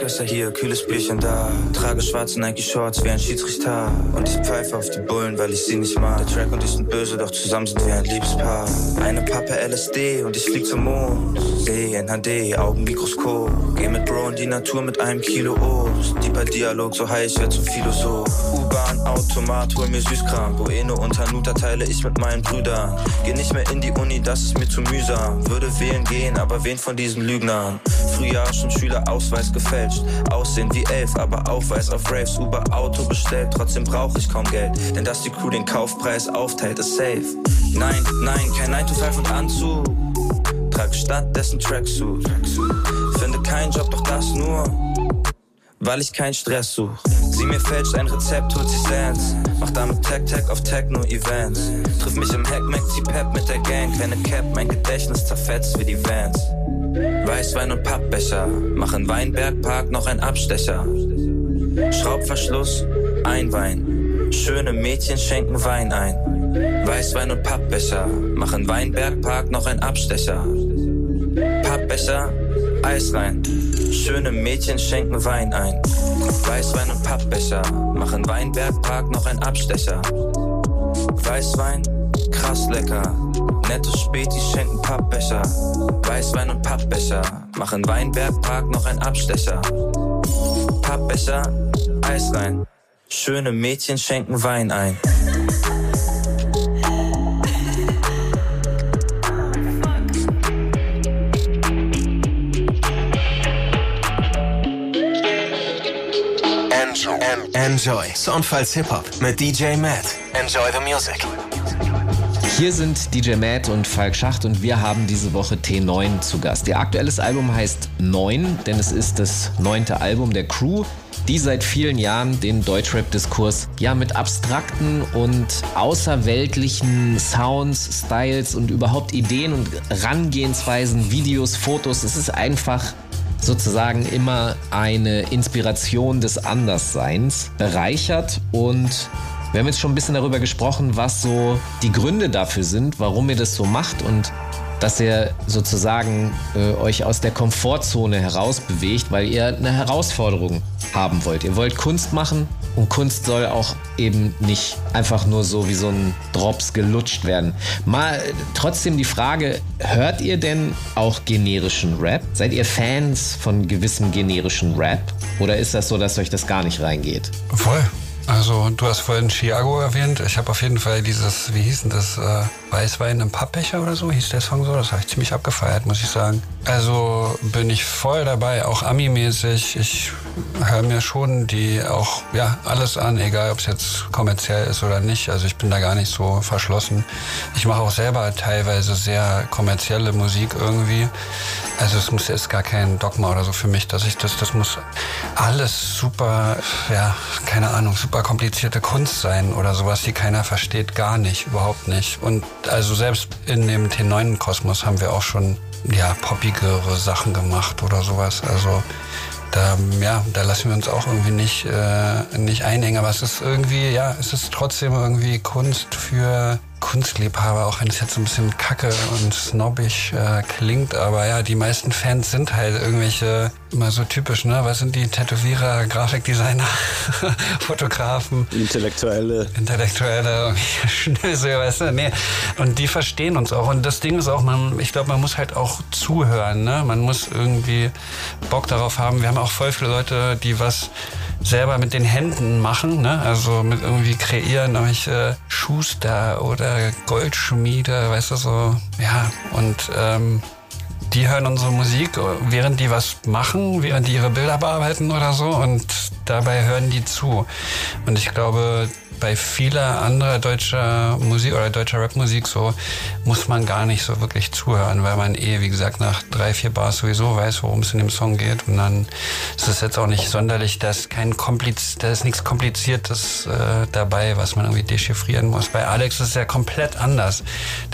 Gösser hier, kühles Bierchen da. Trage schwarze Nike Shorts wie ein Schiedsrichter. Und ich pfeife auf die Bullen, weil ich sie nicht mag. Der Track und ich sind böse, doch zusammen sind wir ein Liebespaar. Eine Pappe LSD und ich flieg zum Mond. Seh in HD, Augenmikroskop. Geh mit Bro in die Natur mit einem Kilo Obst. Deeper Dialog, so high, ich werd zum Philosoph. U-Bahn, Automat, hol mir Süßkram. Bueno und Hanuta teile ich mit meinen Brüdern. Geh nicht mehr in die Uni, das ist mir zu mühsam. Würde wählen gehen, aber wen von diesen Lügnern? Frühjahr schon Schülerausweis gefälscht. Aussehen wie elf, aber Aufweis auf Raves. Uber Auto bestellt, trotzdem brauch ich kaum Geld. Denn dass die Crew den Kaufpreis aufteilt, ist safe. Nein, nein, kein 9 to 5 und Anzug. Trag stattdessen Tracksuit. Finde keinen Job, doch das nur. Weil ich keinen Stress such. Sie mir fälscht ein Rezept, holt sich Sands. Mach damit Tag Tag auf Techno-Events. Triff mich im Hack, Mac, Pep mit der Gang. Kleine Cap, mein Gedächtnis zerfetzt wie die Vans. Weißwein und Pappbecher, mach in Weinbergpark noch ein Abstecher. Schraubverschluss, ein Wein. Schöne Mädchen schenken Wein ein. Weißwein und Pappbecher, mach in Weinbergpark noch ein Abstecher. Pappbecher, Eis rein. Schöne Mädchen schenken Wein ein. Weißwein und Pappbecher, machen Weinbergpark noch ein Abstecher. Weißwein, krass lecker. Nette Spätis schenken Pappbecher. Weißwein und Pappbecher, machen Weinbergpark noch ein Abstecher. Pappbecher, Eis rein. Schöne Mädchen schenken Wein ein. Enjoy. Soundfiles Hip-Hop mit DJ Matt. Enjoy the music. Hier sind DJ Matt und Falk Schacht und wir haben diese Woche T9 zu Gast. Ihr aktuelles Album heißt 9, denn es ist das neunte Album der Crew, die seit vielen Jahren den Deutschrap-Diskurs ja mit abstrakten und außerweltlichen Sounds, Styles und überhaupt Ideen und Rangehensweisen, Videos, Fotos, es ist einfach sozusagen immer eine Inspiration des Andersseins bereichert und wir haben jetzt schon ein bisschen darüber gesprochen, was so die Gründe dafür sind, warum ihr das so macht und dass ihr sozusagen äh, euch aus der Komfortzone herausbewegt, weil ihr eine Herausforderung haben wollt. Ihr wollt Kunst machen und Kunst soll auch eben nicht einfach nur so wie so ein Drops gelutscht werden. Mal trotzdem die Frage, hört ihr denn auch generischen Rap? Seid ihr Fans von gewissem generischen Rap? Oder ist das so, dass euch das gar nicht reingeht? Voll. Also du hast vorhin Chiago erwähnt. Ich habe auf jeden Fall dieses, wie hieß denn das, äh, Weißwein im Pappbecher oder so, hieß der Song so. Das habe ich ziemlich abgefeiert, muss ich sagen. Also bin ich voll dabei, auch Ami-mäßig. Ich höre mir schon die auch, ja, alles an, egal ob es jetzt kommerziell ist oder nicht. Also ich bin da gar nicht so verschlossen. Ich mache auch selber teilweise sehr kommerzielle Musik irgendwie. Also es muss jetzt gar kein Dogma oder so für mich, dass ich das, das muss alles super, ja, keine Ahnung, super komplizierte Kunst sein oder sowas, die keiner versteht, gar nicht, überhaupt nicht. Und also selbst in dem T9-Kosmos haben wir auch schon ja, poppigere Sachen gemacht oder sowas. Also da, ja, da lassen wir uns auch irgendwie nicht, äh, nicht einhängen. Aber es ist irgendwie, ja, es ist trotzdem irgendwie Kunst für Kunstliebhaber, auch wenn es jetzt ein bisschen kacke und snobbig äh, klingt, aber ja, die meisten Fans sind halt irgendwelche, immer so typisch, ne? Was sind die Tätowierer, Grafikdesigner, Fotografen? Intellektuelle. Intellektuelle, Schnösel, weißt du? Nee. Und die verstehen uns auch. Und das Ding ist auch, man, ich glaube, man muss halt auch zuhören, ne? Man muss irgendwie Bock darauf haben. Wir haben auch voll viele Leute, die was selber mit den Händen machen, ne? also mit irgendwie kreieren, irgendwelche Schuster oder Goldschmiede, weißt du so, ja, und ähm, die hören unsere Musik, während die was machen, während die ihre Bilder bearbeiten oder so und dabei hören die zu. Und ich glaube, bei vieler anderer deutscher Musik oder deutscher Rapmusik so muss man gar nicht so wirklich zuhören, weil man eh, wie gesagt, nach drei, vier Bars sowieso weiß, worum es in dem Song geht. Und dann ist es jetzt auch nicht sonderlich, da ist kein Kompliz, da ist nichts Kompliziertes äh, dabei, was man irgendwie dechiffrieren muss. Bei Alex ist es ja komplett anders.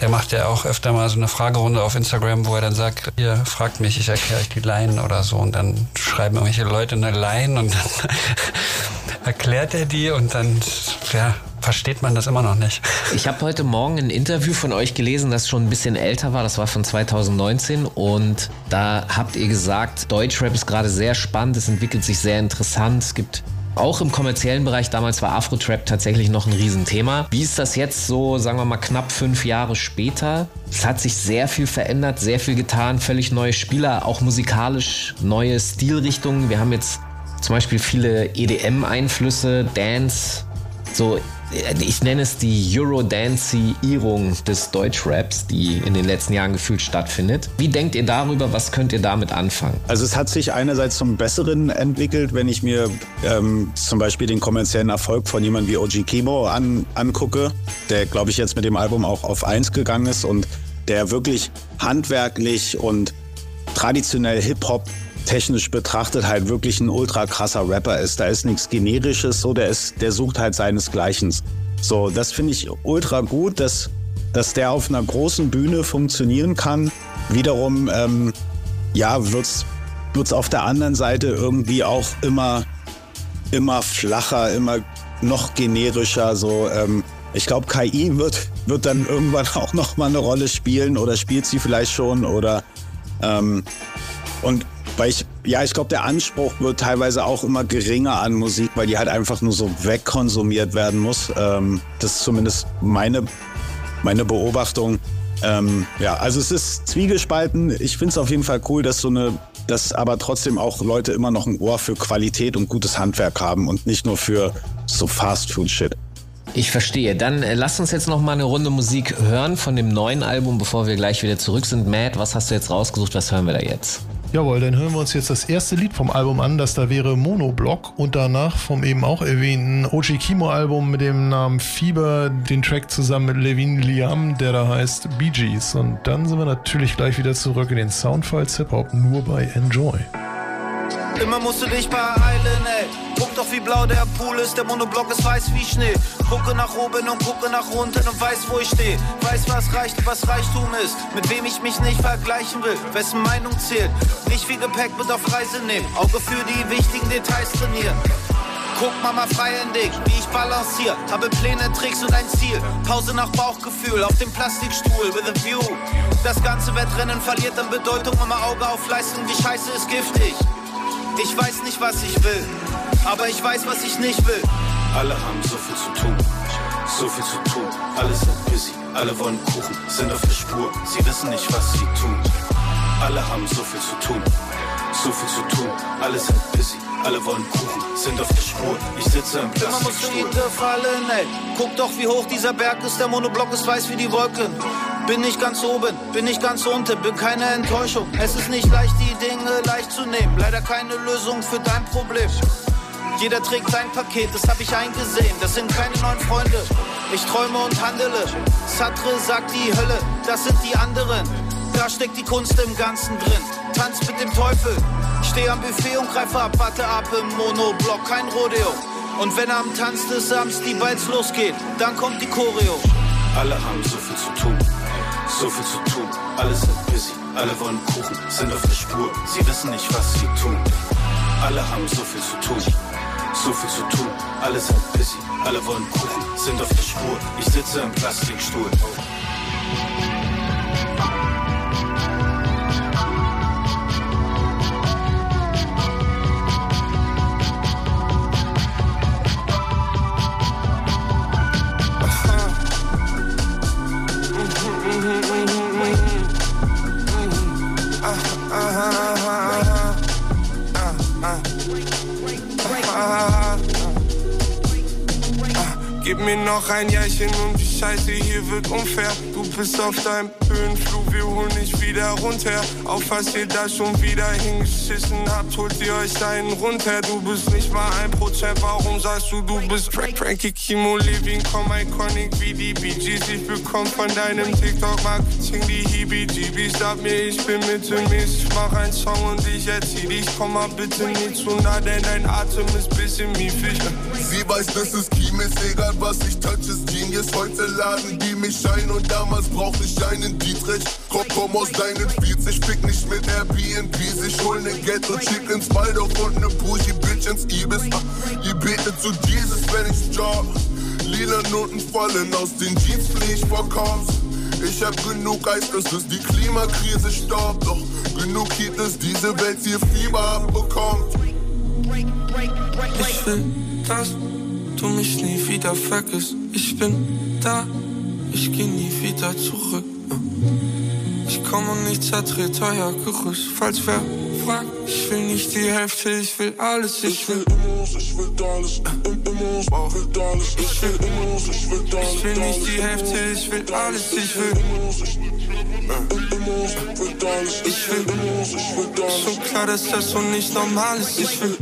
Der macht ja auch öfter mal so eine Fragerunde auf Instagram, wo er dann sagt, ihr fragt mich, ich erkläre euch die Line oder so. Und dann schreiben irgendwelche Leute eine Line und dann erklärt er die und dann ja, versteht man das immer noch nicht. Ich habe heute Morgen ein Interview von euch gelesen, das schon ein bisschen älter war. Das war von 2019 und da habt ihr gesagt, Deutschrap ist gerade sehr spannend, es entwickelt sich sehr interessant. Es gibt auch im kommerziellen Bereich, damals war Afro-Trap tatsächlich noch ein Riesenthema. Wie ist das jetzt so, sagen wir mal, knapp fünf Jahre später? Es hat sich sehr viel verändert, sehr viel getan, völlig neue Spieler, auch musikalisch neue Stilrichtungen. Wir haben jetzt zum Beispiel viele EDM-Einflüsse, Dance, so ich nenne es die Eurodance-Irung des Deutschraps, die in den letzten Jahren gefühlt stattfindet. Wie denkt ihr darüber? Was könnt ihr damit anfangen? Also es hat sich einerseits zum Besseren entwickelt, wenn ich mir ähm, zum Beispiel den kommerziellen Erfolg von jemandem wie OG Kimo an, angucke, der glaube ich jetzt mit dem Album auch auf eins gegangen ist und der wirklich handwerklich und traditionell Hip-Hop technisch betrachtet halt wirklich ein ultra krasser Rapper ist. Da ist nichts Generisches, so der ist, der sucht halt seinesgleichen. So, das finde ich ultra gut, dass, dass der auf einer großen Bühne funktionieren kann. Wiederum, ähm, ja, wird's wird's auf der anderen Seite irgendwie auch immer, immer flacher, immer noch generischer. So, ähm, ich glaube, KI wird, wird dann irgendwann auch noch mal eine Rolle spielen oder spielt sie vielleicht schon oder ähm, und weil ich, ja, ich glaube, der Anspruch wird teilweise auch immer geringer an Musik, weil die halt einfach nur so wegkonsumiert werden muss. Ähm, das ist zumindest meine, meine Beobachtung. Ähm, ja, also es ist zwiegespalten. Ich finde es auf jeden Fall cool, dass so eine, dass aber trotzdem auch Leute immer noch ein Ohr für Qualität und gutes Handwerk haben und nicht nur für so Fast-Food-Shit. Ich verstehe. Dann äh, lass uns jetzt noch mal eine Runde Musik hören von dem neuen Album, bevor wir gleich wieder zurück sind. Matt, was hast du jetzt rausgesucht? Was hören wir da jetzt? Jawohl, dann hören wir uns jetzt das erste Lied vom Album an, das da wäre Monoblock und danach vom eben auch erwähnten Oji Kimo Album mit dem Namen Fieber, den Track zusammen mit Levin Liam, der da heißt Bee Gees. Und dann sind wir natürlich gleich wieder zurück in den Soundfiles Hip Hop nur bei Enjoy. Immer musst du dich beeilen, ey. Guck doch, wie blau der Pool ist, der Monoblock ist weiß wie Schnee. Gucke nach oben und gucke nach unten und weiß, wo ich stehe. Weiß, was reicht und was Reichtum ist. Mit wem ich mich nicht vergleichen will, wessen Meinung zählt. Nicht viel Gepäck mit auf Reise nehmen, Auge für die wichtigen Details trainieren. Guck Mama freihändig, wie ich balanciere. Habe Pläne, Tricks und ein Ziel. Pause nach Bauchgefühl auf dem Plastikstuhl with a view. Das ganze Wettrennen verliert an Bedeutung. Mama Auge auf Leistung, die Scheiße ist giftig. Ich weiß nicht, was ich will, aber ich weiß, was ich nicht will. Alle haben so viel zu tun, so viel zu tun. Alle sind busy, alle wollen Kuchen, sind auf der Spur. Sie wissen nicht, was sie tun. Alle haben so viel zu tun, so viel zu tun. Alle sind busy, alle wollen Kuchen, sind auf der Spur. Ich sitze im Immer musst du Plastikstuhl. Miete fallen, ey. Guck doch, wie hoch dieser Berg ist. Der Monoblock ist weiß wie die Wolken. Bin nicht ganz oben, bin nicht ganz unten, bin keine Enttäuschung. Es ist nicht leicht, die Dinge leicht zu nehmen. Leider keine Lösung für dein Problem. Jeder trägt sein Paket, das hab ich eingesehen. Das sind keine neuen Freunde. Ich träume und handele. Satre sagt die Hölle, das sind die anderen. Da steckt die Kunst im Ganzen drin. Tanz mit dem Teufel. Steh am Buffet und greife ab, warte ab im Monoblock, kein Rodeo. Und wenn am Tanz des Abends die Bites losgeht, dann kommt die Choreo. Alle haben so viel zu tun, so viel zu tun. Alle sind busy, alle wollen Kuchen, sind auf der Spur. Sie wissen nicht, was sie tun. Alle haben so viel zu tun, so viel zu tun. Alle sind busy, alle wollen Kuchen, sind auf der Spur. Ich sitze im Plastikstuhl. Gib mir noch ein Jährchen und die Scheiße hier wird unfair. Bist auf deinem Höhenflug, wir holen dich wieder runter. Auf was ihr da schon wieder hingeschissen habt, holt ihr euch deinen runter. Du bist nicht mal ein Prozent, warum sagst du, du bist Frank Frankie Kimo Levin, komm iconic wie die Bee Gees. Ich bekomm von deinem TikTok-Marketing die Heebie-Jeebies. Sag mir, ich bin mittelmäßig, mach einen Song und ich erzieh dich. Komm mal bitte nicht zu nah, denn dein Atem ist bisschen miefisch. Sie weiß, das ist Kim, ist egal was ich touch, ist Genius. Heute laden die mich ein und damals brauchte ich einen Dietrich. Komm, komm aus deinen Beats, ich fick nicht mit Airbnbs. Ich hol ne Ghetto Chickens, Waldorf und ne Bougie Bitch ins Ibis. Ihr betet zu Jesus, wenn ich job. Lila Noten fallen aus den Jeans, flieh ich vor Cops. Ich hab genug Eis, dass es die Klimakrise stoppt. Doch genug Heat, dass diese Welt hier Fieber abbekommt. Ich will, dass du mich nie wieder vergisst. Ich bin da, ich geh nie wieder zurück. Ich komm und ich zertrete euer Gerüst. Falls wer fragt, ich will nicht die Hälfte, ich will alles. Ich will Immos, ich will alles. Immos, will alles. Ich will Immos, ich will alles. Ich will nicht die Hälfte, ich will alles. Ich will Immos, ich will alles. Ich will Immos, ich will alles. Schon klar, dass das so nicht normal ist. Ich will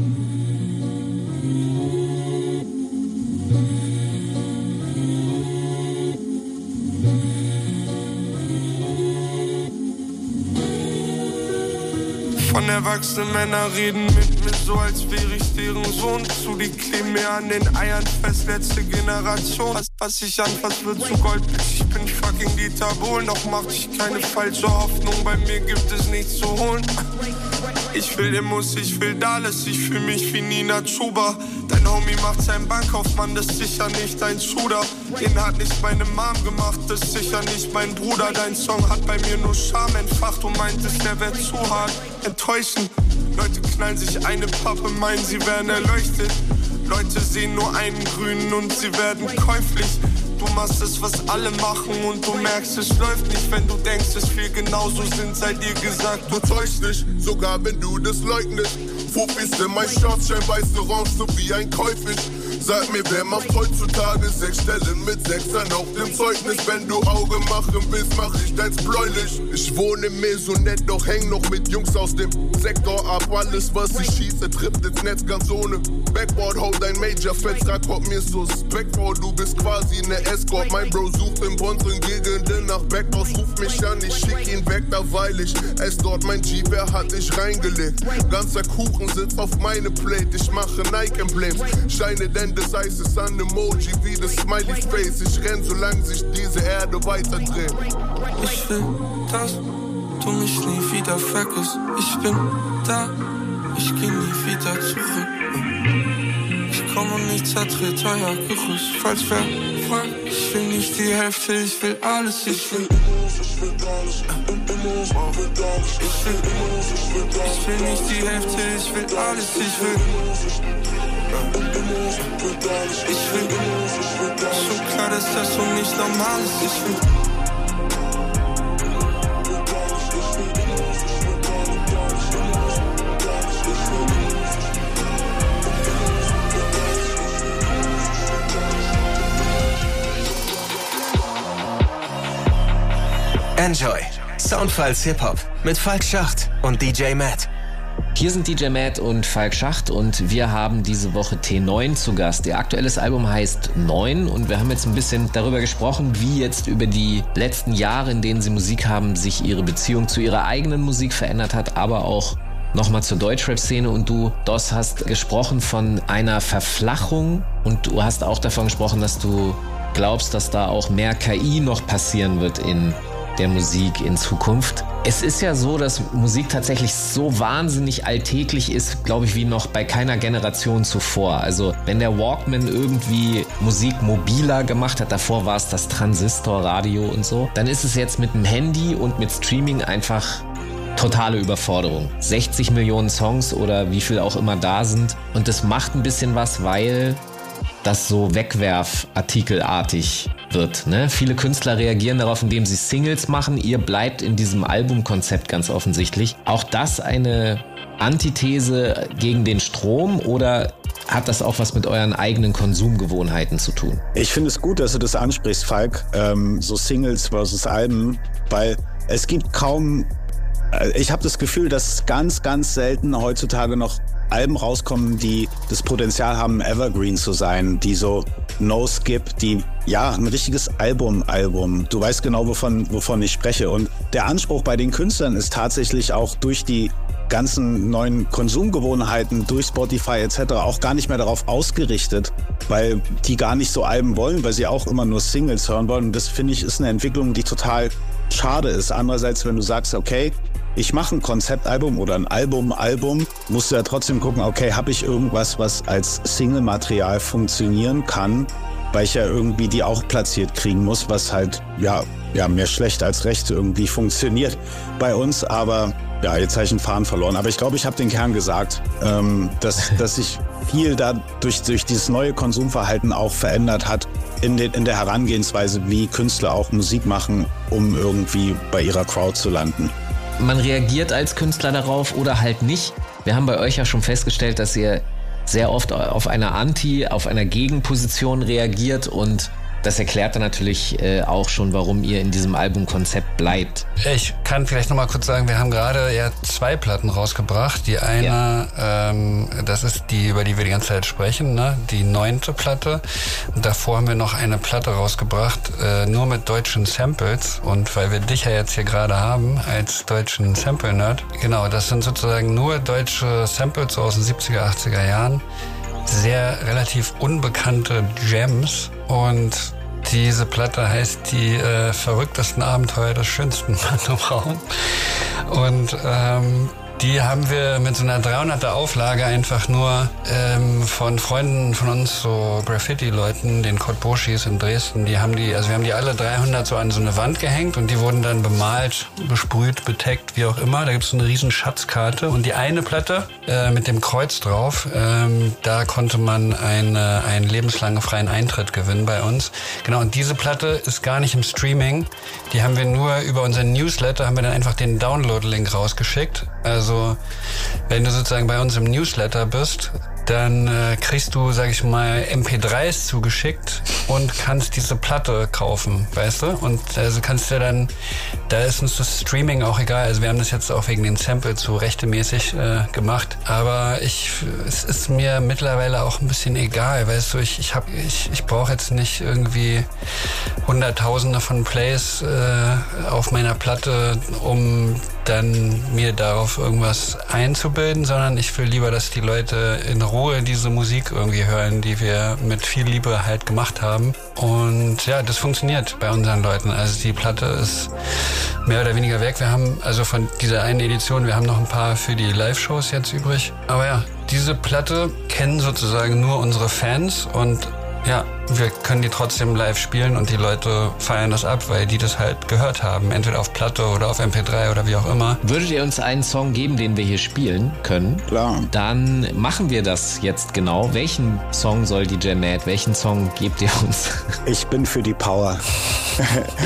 erwachsene Männer reden mit mir so, als wäre ich deren Sohn. Zu die kleben mir an den Eiern fest, letzte Generation. Was, was ich anfass, wird zu Gold. Ich bin fucking Dieter Bohlen, doch mach ich keine falsche Hoffnung. Bei mir gibt es nichts zu holen. Ich will Immos, ich will Dallas, ich fühl mich wie Nina Chuba. Dein Homie macht seinen Bankkaufmann, das ist sicher nicht dein Shooter. Den hat nicht meine Mom gemacht, das ist sicher nicht mein Bruder. Dein Song hat bei mir nur Scham entfacht und meintest, der wär zu hart. Enttäuschend, Leute knallen sich eine Pappe, meinen sie werden erleuchtet. Leute sehen nur einen grünen und sie werden käuflich. Du machst es, was alle machen und du merkst, es läuft nicht, wenn du denkst, es wir genauso sind, sei dir gesagt. Du täuschst nicht, sogar wenn du das leugnest. Fuffis in mein Schwarzschein, weißt orange, so wie ein Käufisch. Sag mir, wer macht heutzutage sechs Stellen mit Sechsern auf dem Zeugnis? Wenn du Auge machen willst, mach ich deins bläulich. Ich wohne mir so nett, doch häng noch mit Jungs aus dem Sektor ab. Alles, was ich schieße, trifft ins Netz ganz ohne Backboard. Hau dein Major-Vertrag, kommt mir suspekt vor. Du bist quasi ne Escort. Mein Bro sucht in unseren Gegenden nach Backdoors. Ruf mich an, ich schick ihn weg, da weil ich es dort mein Jeep, er hat dich reingelegt. Ganzer Kuchen sitzt auf meine Plate. Ich mache Nike-Emblems. Scheine denn des Eises an Emoji wie das Smiley Face. Ich renn, solange sich diese Erde weiterdreht. Ich will, dass du mich nie wieder vergisst. Ich bin da, ich geh nie wieder zurück. Ich komm und nicht zertritt euer Gerüst. Falls wer fragt, ich will nicht die Hälfte, ich will alles, ich will. Ich will, ich will nicht die Hälfte, ich will alles, ich will. Ich will, schon klar, dass das so nicht normal ist. Ich will. Enjoy. Soundfiles Hip-Hop mit Falk Schacht und DJ Matt. Hier sind DJ Matt und Falk Schacht und wir haben diese Woche T9 zu Gast. Ihr aktuelles Album heißt 9 und wir haben jetzt ein bisschen darüber gesprochen, wie jetzt über die letzten Jahre, in denen sie Musik haben, sich ihre Beziehung zu ihrer eigenen Musik verändert hat, aber auch nochmal zur Deutschrap-Szene und du, Dos, hast gesprochen von einer Verflachung und du hast auch davon gesprochen, dass du glaubst, dass da auch mehr KI noch passieren wird in der Musik in Zukunft. Es ist ja so, dass Musik tatsächlich so wahnsinnig alltäglich ist, glaube ich, wie noch bei keiner Generation zuvor. Also wenn der Walkman irgendwie Musik mobiler gemacht hat, davor war es das Transistorradio und so, dann ist es jetzt mit dem Handy und mit Streaming einfach totale Überforderung. 60 Millionen Songs oder wie viel auch immer da sind. Und das macht ein bisschen was, weil das so wegwerfartikelartig wird. Ne? Viele Künstler reagieren darauf, indem sie Singles machen. Ihr bleibt in diesem Albumkonzept ganz offensichtlich. Auch das eine Antithese gegen den Strom oder hat das auch was mit euren eigenen Konsumgewohnheiten zu tun? Ich finde es gut, dass du das ansprichst, Falk. Ähm, so Singles versus Alben, weil es gibt kaum. Äh, Ich habe das Gefühl, dass ganz, ganz selten heutzutage noch Alben rauskommen, die das Potenzial haben, Evergreen zu sein, die so No-Skip, die ja ein richtiges Album-Album. Du weißt genau, wovon, wovon ich spreche. Und der Anspruch bei den Künstlern ist tatsächlich auch durch die ganzen neuen Konsumgewohnheiten durch Spotify etc. auch gar nicht mehr darauf ausgerichtet, weil die gar nicht so Alben wollen, weil sie auch immer nur Singles hören wollen. Und das finde ich ist eine Entwicklung, die total schade ist. Andererseits, wenn du sagst, okay, ich mache ein Konzeptalbum oder ein Album, Album, musst du ja trotzdem gucken, okay, habe ich irgendwas, was als Single-Material funktionieren kann, weil ich ja irgendwie die auch platziert kriegen muss, was halt, ja, ja, mehr schlecht als recht irgendwie funktioniert bei uns, aber ja, jetzt habe ich einen Faden verloren. Aber ich glaube, ich habe den Kern gesagt, ähm, dass, dass sich viel da durch, durch dieses neue Konsumverhalten auch verändert hat in, den, in der Herangehensweise, wie Künstler auch Musik machen, um irgendwie bei ihrer Crowd zu landen. Man reagiert als Künstler darauf oder halt nicht. Wir haben bei euch ja schon festgestellt, dass ihr sehr oft auf einer Anti-, auf einer Gegenposition reagiert und Das erklärt dann natürlich äh, auch schon, warum ihr in diesem Albumkonzept bleibt. Ich kann vielleicht noch mal kurz sagen, wir haben gerade ja zwei Platten rausgebracht. Die eine, ja. ähm, das ist die, über die wir die ganze Zeit sprechen, ne? die neunte Platte. Und davor haben wir noch eine Platte rausgebracht, äh, nur mit deutschen Samples. Und weil wir dich ja jetzt hier gerade haben als deutschen Sample-Nerd, genau, das sind sozusagen nur deutsche Samples aus den 70er, 80er Jahren sehr relativ unbekannte Gems und diese Platte heißt die äh, verrücktesten Abenteuer des schönsten Mann im Raum. Und ähm, die haben wir mit so einer 300er Auflage einfach nur ähm, von Freunden von uns, so Graffiti-Leuten, den Kotboshis in Dresden, die haben die, also wir haben die alle 300 so an so eine Wand gehängt und die wurden dann bemalt, besprüht, beteckt, wie auch immer. Da gibt es so eine riesen Schatzkarte und die eine Platte äh, mit dem Kreuz drauf, ähm, da konnte man eine, einen lebenslangen freien Eintritt gewinnen bei uns. Genau, und diese Platte ist gar nicht im Streaming. Die haben wir nur über unseren Newsletter, haben wir dann einfach den Download-Link rausgeschickt. Also wenn du sozusagen bei uns im Newsletter bist, dann äh, kriegst du, sag ich mal, MP3s zugeschickt und kannst diese Platte kaufen, weißt du? Und also kannst du dann, da ist uns das Streaming auch egal. Also wir haben das jetzt auch wegen den Samples so rechtemäßig äh, gemacht. Aber ich, es ist mir mittlerweile auch ein bisschen egal, weißt du? Ich, ich hab, ich, ich brauche jetzt nicht irgendwie Hunderttausende von Plays äh, auf meiner Platte, um dann mir darauf irgendwas einzubilden, sondern ich will lieber, dass die Leute in Ruhe diese Musik irgendwie hören, die wir mit viel Liebe halt gemacht haben. Und ja, das funktioniert bei unseren Leuten. Also die Platte ist mehr oder weniger weg. Wir haben also von dieser einen Edition, wir haben noch ein paar für die Live-Shows jetzt übrig. Aber ja, diese Platte kennen sozusagen nur unsere Fans und ja, wir können die trotzdem live spielen und die Leute feiern das ab, weil die das halt gehört haben, entweder auf Platte oder auf MP3 oder wie auch immer. Würdet ihr uns einen Song geben, den wir hier spielen können? Klar. Dann machen wir das jetzt genau. Welchen Song soll DJ Mad, welchen Song gebt ihr uns? Ich bin für die Power.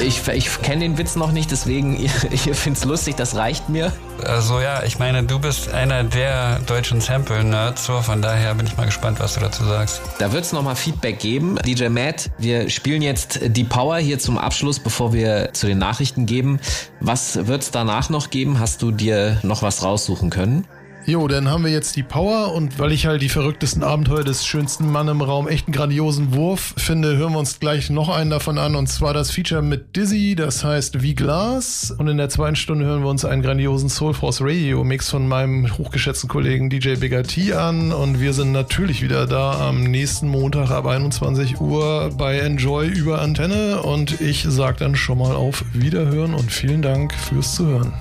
ich ich kenne den Witz noch nicht, deswegen, ihr, ihr findet es lustig, das reicht mir. Also ja, ich meine, du bist einer der deutschen Sample-Nerds, so von daher bin ich mal gespannt, was du dazu sagst. Da wird es nochmal Feedback geben. DJ Matt, wir spielen jetzt die Power hier zum Abschluss, bevor wir zu den Nachrichten geben. Was wird es danach noch geben? Hast du dir noch was raussuchen können? Jo, dann haben wir jetzt die Power und weil ich halt die verrücktesten Abenteuer des schönsten Mann im Raum echt einen grandiosen Wurf finde, hören wir uns gleich noch einen davon an und zwar das Feature mit Dizzy, das heißt Wie Glas und in der zweiten Stunde hören wir uns einen grandiosen Soul Force Radio Mix von meinem hochgeschätzten Kollegen DJ Bigger T an und wir sind natürlich wieder da am nächsten Montag ab 21 Uhr bei Enjoy über Antenne und ich sag dann schon mal auf Wiederhören und vielen Dank fürs Zuhören.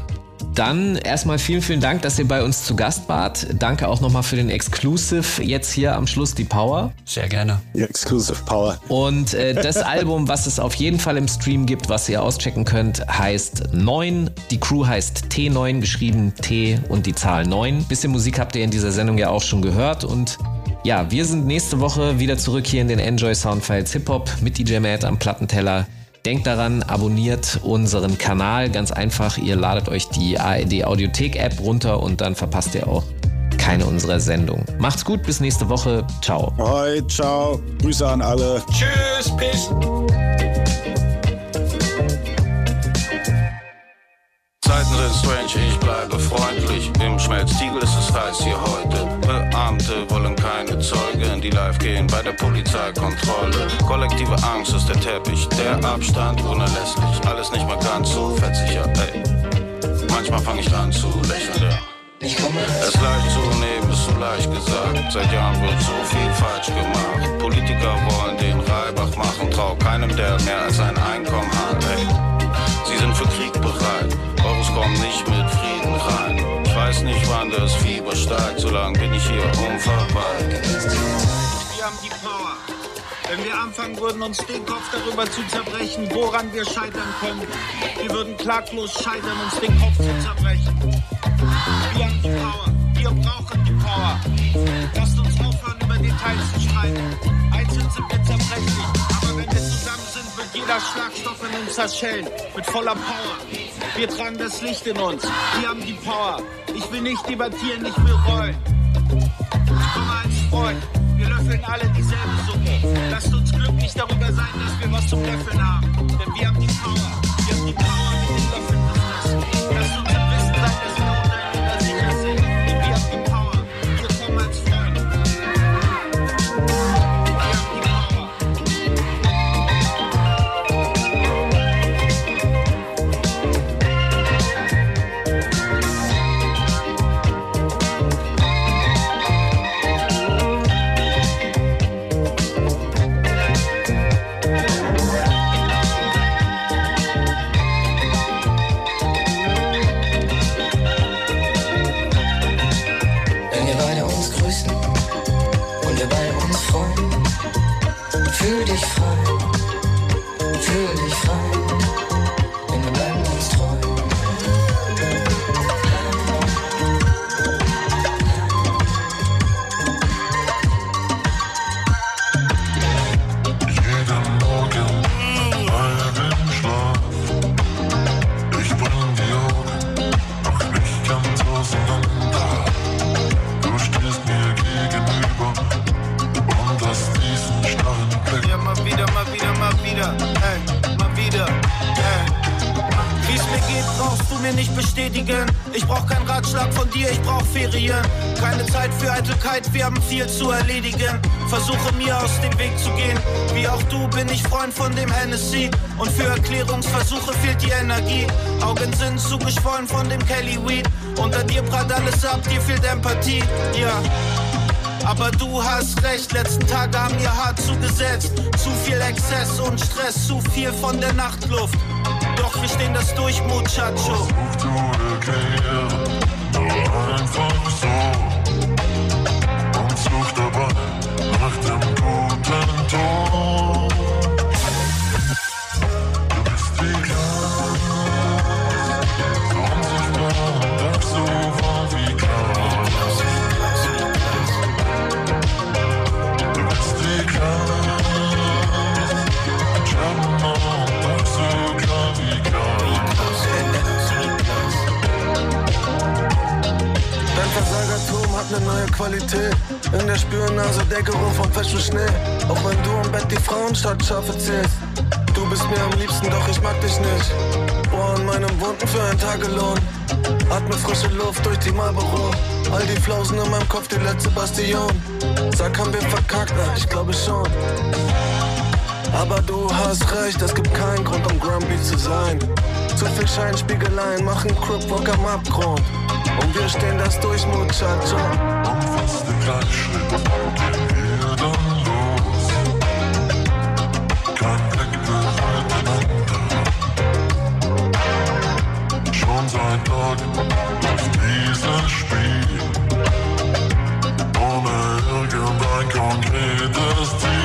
Dann erstmal vielen, vielen Dank, dass ihr bei uns zu Gast wart. Danke auch nochmal für den Exclusive. Jetzt hier am Schluss die Power. Sehr gerne. Die Exclusive Power. Und äh, das Album, was es auf jeden Fall im Stream gibt, was ihr auschecken könnt, heißt 9. Die Crew heißt T9, geschrieben T und die Zahl 9. Bisschen Musik habt ihr in dieser Sendung ja auch schon gehört. Und ja, wir sind nächste Woche wieder zurück hier in den Enjoy Soundfiles Hip Hop mit DJ Matt am Plattenteller. Denkt daran, abonniert unseren Kanal. Ganz einfach, ihr ladet euch die ARD Audiothek App runter und dann verpasst ihr auch keine unserer Sendungen. Macht's gut, bis nächste Woche. Ciao. Hoi, ciao. Grüße an alle. Tschüss, peace. Zeiten sind strange, ich bleibe freundlich. Im Schmelztiegel ist es heiß hier heute. Beamte wollen die live gehen bei der Polizeikontrolle. Kollektive Angst ist der Teppich, der Abstand unerlässlich. Alles nicht mehr ganz so ja, ey. Manchmal fange ich an zu lächeln, ja. Es leicht zu nehmen ist so leicht gesagt. Seit Jahren wird so viel falsch gemacht. Politiker wollen den Reibach machen, trau keinem, der mehr als sein Einkommen hat. Ey. Sie sind für Krieg bereit, Euros kommen nicht mit Frieden rein. Weiß nicht, wann das Fieber steigt, solange bin ich hier unverweilt. Wir haben die Power. Wenn wir anfangen würden, uns den Kopf darüber zu zerbrechen, woran wir scheitern können, wir würden klaglos scheitern, uns den Kopf zu zerbrechen. Wir haben die Power. Wir brauchen die Power. Lasst uns aufhören, über Details zu streiten. Einzeln sind wir zerbrechlich, jeder Schlagstoff in uns zerschellen. Mit voller Power. Wir tragen das Licht in uns. Wir haben die Power. Ich will nicht debattieren, ich will rollen. Ich komme als Freund. Wir löffeln alle dieselbe Suppe. Lasst uns glücklich darüber sein, dass wir was zum Löffeln haben. Denn wir haben die Power. Wir haben die Power hast recht, letzten Tage haben mir hart zugesetzt. Zu viel Exzess und Stress, zu viel von der Nachtluft. Doch wir stehen das durch, Muchacho. Eine Karriere, nur einfach so. In der Spürnase der Geruch von frischem Schnee. Auch wenn du im Bett die Frauenstadt scharf erzählst. Du bist mir am liebsten, doch ich mag dich nicht. Bohr in meinem Wunden für ein Tagelohn. Atme frische Luft durch die Marlboro. All die Flausen in meinem Kopf, die letzte Bastion. Sag, haben wir verkackt? Na, ich glaube schon. Aber du hast recht, es gibt keinen Grund, um grumpy zu sein. Zu viel Scheinspiegeleien machen Cripwalk am Abgrund. Und wir stehen das durch, Muchacho. Gleichschritt, gehen wir dann los. Kein Blick einander. Schon seit Tagen läuft dieses Spiel. Ohne irgendein konkretes Ziel.